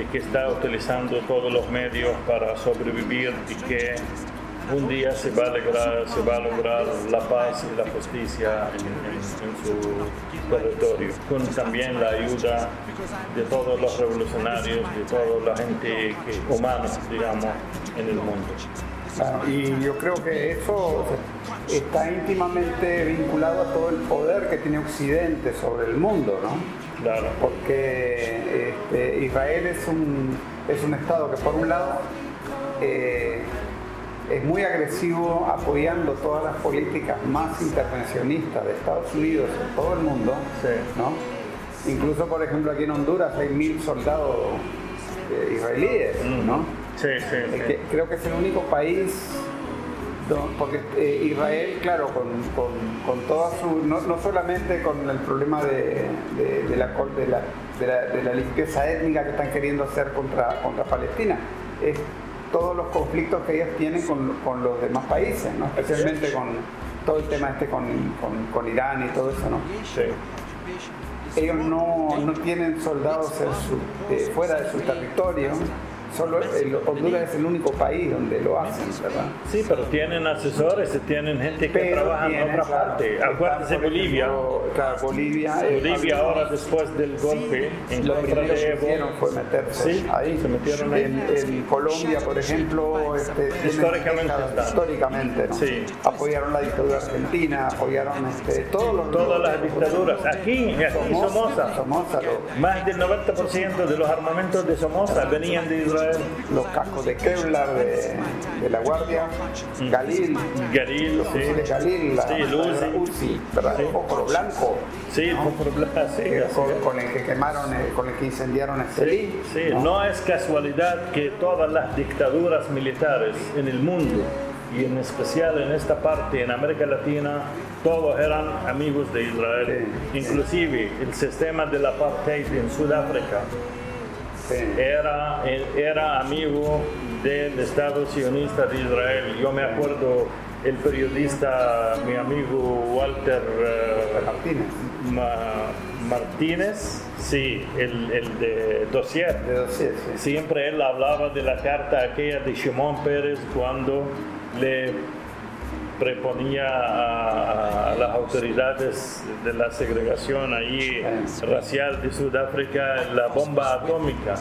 y que está utilizando todos los medios para sobrevivir y que un día se va a lograr, se va a lograr la paz y la justicia en, en- en su territorio, con también la ayuda de todos los revolucionarios, de toda la gente que, humana, digamos, en el mundo. Claro, y yo creo que eso está íntimamente vinculado a todo el poder que tiene Occidente sobre el mundo, ¿no? Claro. Porque este, Israel es un, es un Estado que por un lado eh, es muy agresivo apoyando todas las políticas más intervencionistas de Estados Unidos en todo el mundo, Sí. ¿no? Incluso, por ejemplo, aquí en Honduras hay mil soldados eh, israelíes, ¿no? Sí, sí, sí. que- creo que es el único país, porque eh, Israel, claro, con, con, con toda su, no, no solamente con el problema de, de- de la, de, la, de, la, la limpieza étnica que están queriendo hacer contra, contra Palestina, es todos los conflictos que ellos tienen con, con los demás países, ¿no? especialmente con todo el tema este con, con, con Irán y todo eso, ¿no? sí. ellos no, no tienen soldados en su- eh, fuera de su territorio, solo el- Honduras es el único país donde lo hacen, ¿verdad? Sí, pero tienen asesores, y tienen gente que trabaja en tienen, otra claro, parte. Acuérdense Bolivia. ejemplo, Claro, Bolivia. eh, Bolivia ahora después del golpe en lo contra primero de que Evo. hicieron fue meterse Sí, ahí. se metieron ahí. En, en Colombia, por ejemplo, este, Históricamente décadas- históricamente, ¿no? Sí. apoyaron la dictadura argentina, apoyaron este, todos los Todas las dictaduras. Aquí, aquí Somoza. Somoza, lo- Más del 90% de los armamentos de Somoza venían de Israel. Los cascos de Kevlar de, de la Guardia, Galil, Galil, los sí. fusiles Galil, la, Sí, el Uzi. la Uzi. El blanco, Sí, el fósforo blanco, sí, así con, el que quemaron, eh, con el que incendiaron Estelí. Sí, no es casualidad que todas las dictaduras militares en el mundo y en especial en esta parte, en América Latina, todos eran amigos de Israel. Sí. Inclusive el sistema del apartheid en Sudáfrica. Era, era amigo del Estado sionista de Israel. Yo me acuerdo el periodista, mi amigo Walter eh, Martínez, Ma- Martínez, sí, el, el de Dossier. de dossier, sí. Siempre él hablaba de la carta aquella de Shimon Pérez cuando le preponía a, a las autoridades de la segregación allí racial de Sudáfrica la bomba atómica,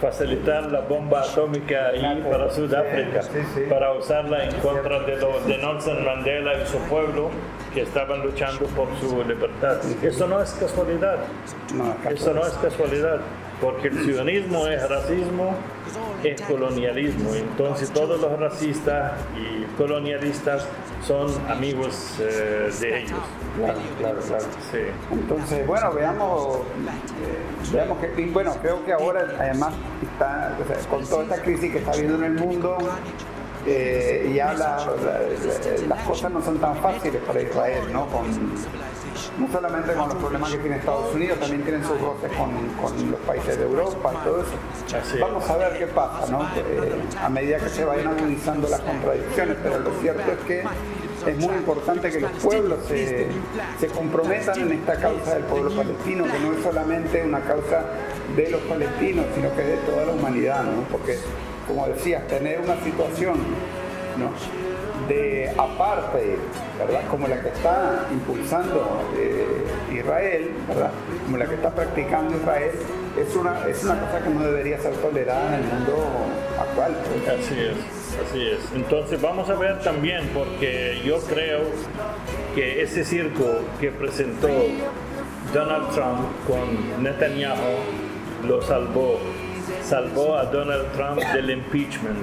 facilitar la bomba atómica ahí para Sudáfrica, para usarla en contra de, los de Nelson Mandela y su pueblo que estaban luchando por su libertad. Eso no es casualidad. Eso no es casualidad. Porque el sionismo es racismo, es colonialismo. Entonces todos los racistas y colonialistas son amigos eh, de ellos. Claro, claro, claro. Sí. Entonces, bueno, veamos, eh, veamos que, y bueno, creo que ahora además está, o sea, con toda esta crisis que está habiendo en el mundo, eh, ya la- la- las cosas no son tan fáciles para Israel, ¿no? Con, no solamente con los problemas que tiene Estados Unidos, también tienen sus roces con, con los países de Europa y todo eso. Vamos a ver qué pasa, ¿no? Eh, a medida que se vayan agudizando las contradicciones, pero lo cierto es que es muy importante que los pueblos se, se comprometan en esta causa del pueblo palestino, que no es solamente una causa de los palestinos, sino que es de toda la humanidad, ¿no? Porque, como decías, tener una situación, de apartheid, ¿verdad? Como la que está impulsando eh, Israel, ¿verdad? Como la que está practicando Israel, es una, es una cosa que no debería ser tolerada en el mundo actual. Así es, así es. Entonces vamos a ver también, porque yo creo que ese circo que presentó Donald Trump con Netanyahu lo salvó. Salvó a Donald Trump del impeachment.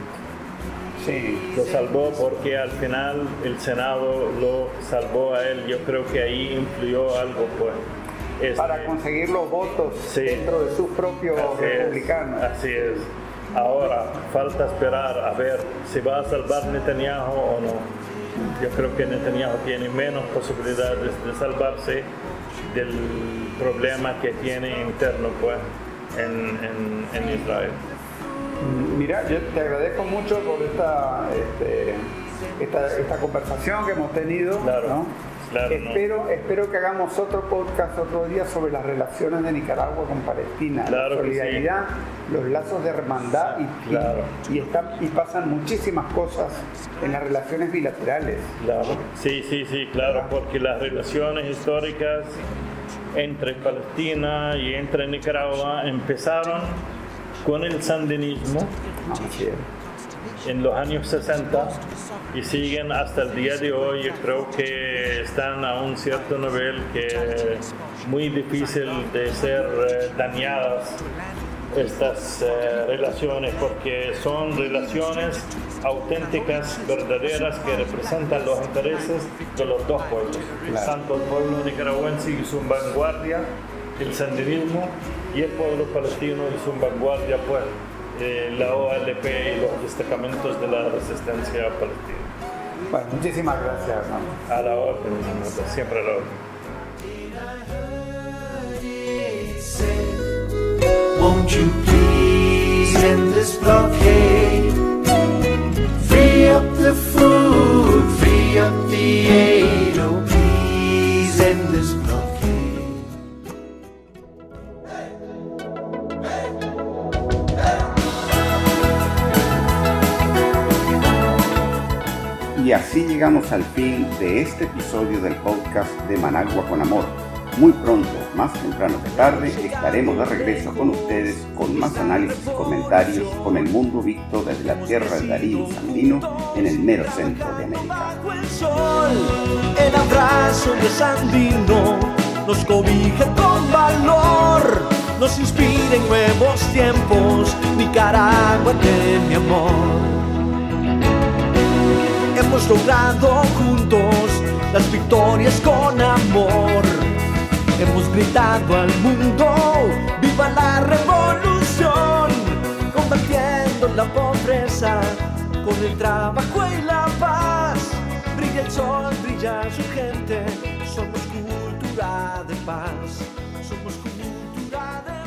Sí, Lo salvó porque al final el Senado lo salvó a él. Yo creo que ahí influyó algo, pues. Este, para conseguir los votos Sí. dentro de sus propios Así es, republicanos. Así es. Ahora falta esperar a ver si va a salvar Netanyahu o no. Yo creo que Netanyahu tiene menos posibilidades de salvarse del problema que tiene interno pues, en, en- en Israel. Mira, yo te agradezco mucho por esta, este, esta, esta conversación que hemos tenido. Claro, ¿no? claro, no. espero, espero que hagamos otro podcast otro día sobre las relaciones de Nicaragua con Palestina, Claro la que sí. solidaridad, los lazos de hermandad y, y- Claro. y, está- y pasan muchísimas cosas en las relaciones bilaterales. Claro. Sí, sí, sí, claro, porque las relaciones históricas entre Palestina y entre Nicaragua empezaron con el sandinismo en los años 60 y siguen hasta el día de hoy. Creo que están a un cierto nivel que es muy difícil de ser eh, dañadas estas eh, relaciones porque son relaciones auténticas, verdaderas, que representan los intereses de los dos pueblos, Claro. tanto el pueblo nicaragüense y su vanguardia, el sandinismo, y el pueblo palestino y su vanguardia, pues, eh, la OLP y los destacamentos de la resistencia palestina. Bueno, muchísimas gracias, hermano. A la orden, siempre a la orden. Won't you please end this blockade? Y así llegamos al fin de este episodio del podcast de Managua con Amor. Muy pronto, más temprano que tarde, estaremos de regreso con ustedes con más análisis y comentarios con el mundo visto desde la tierra del Darío y Sandino en el mero centro de América. El sol, el abrazo de Sandino nos cobija con valor, nos inspira en nuevos tiempos, Nicaragua de mi amor. Hemos logrado juntos las victorias con amor. Hemos gritado al mundo, viva la revolución, combatiendo la pobreza con el trabajo y la paz. Brilla el sol, brilla su gente, somos cultura de paz, somos cultura de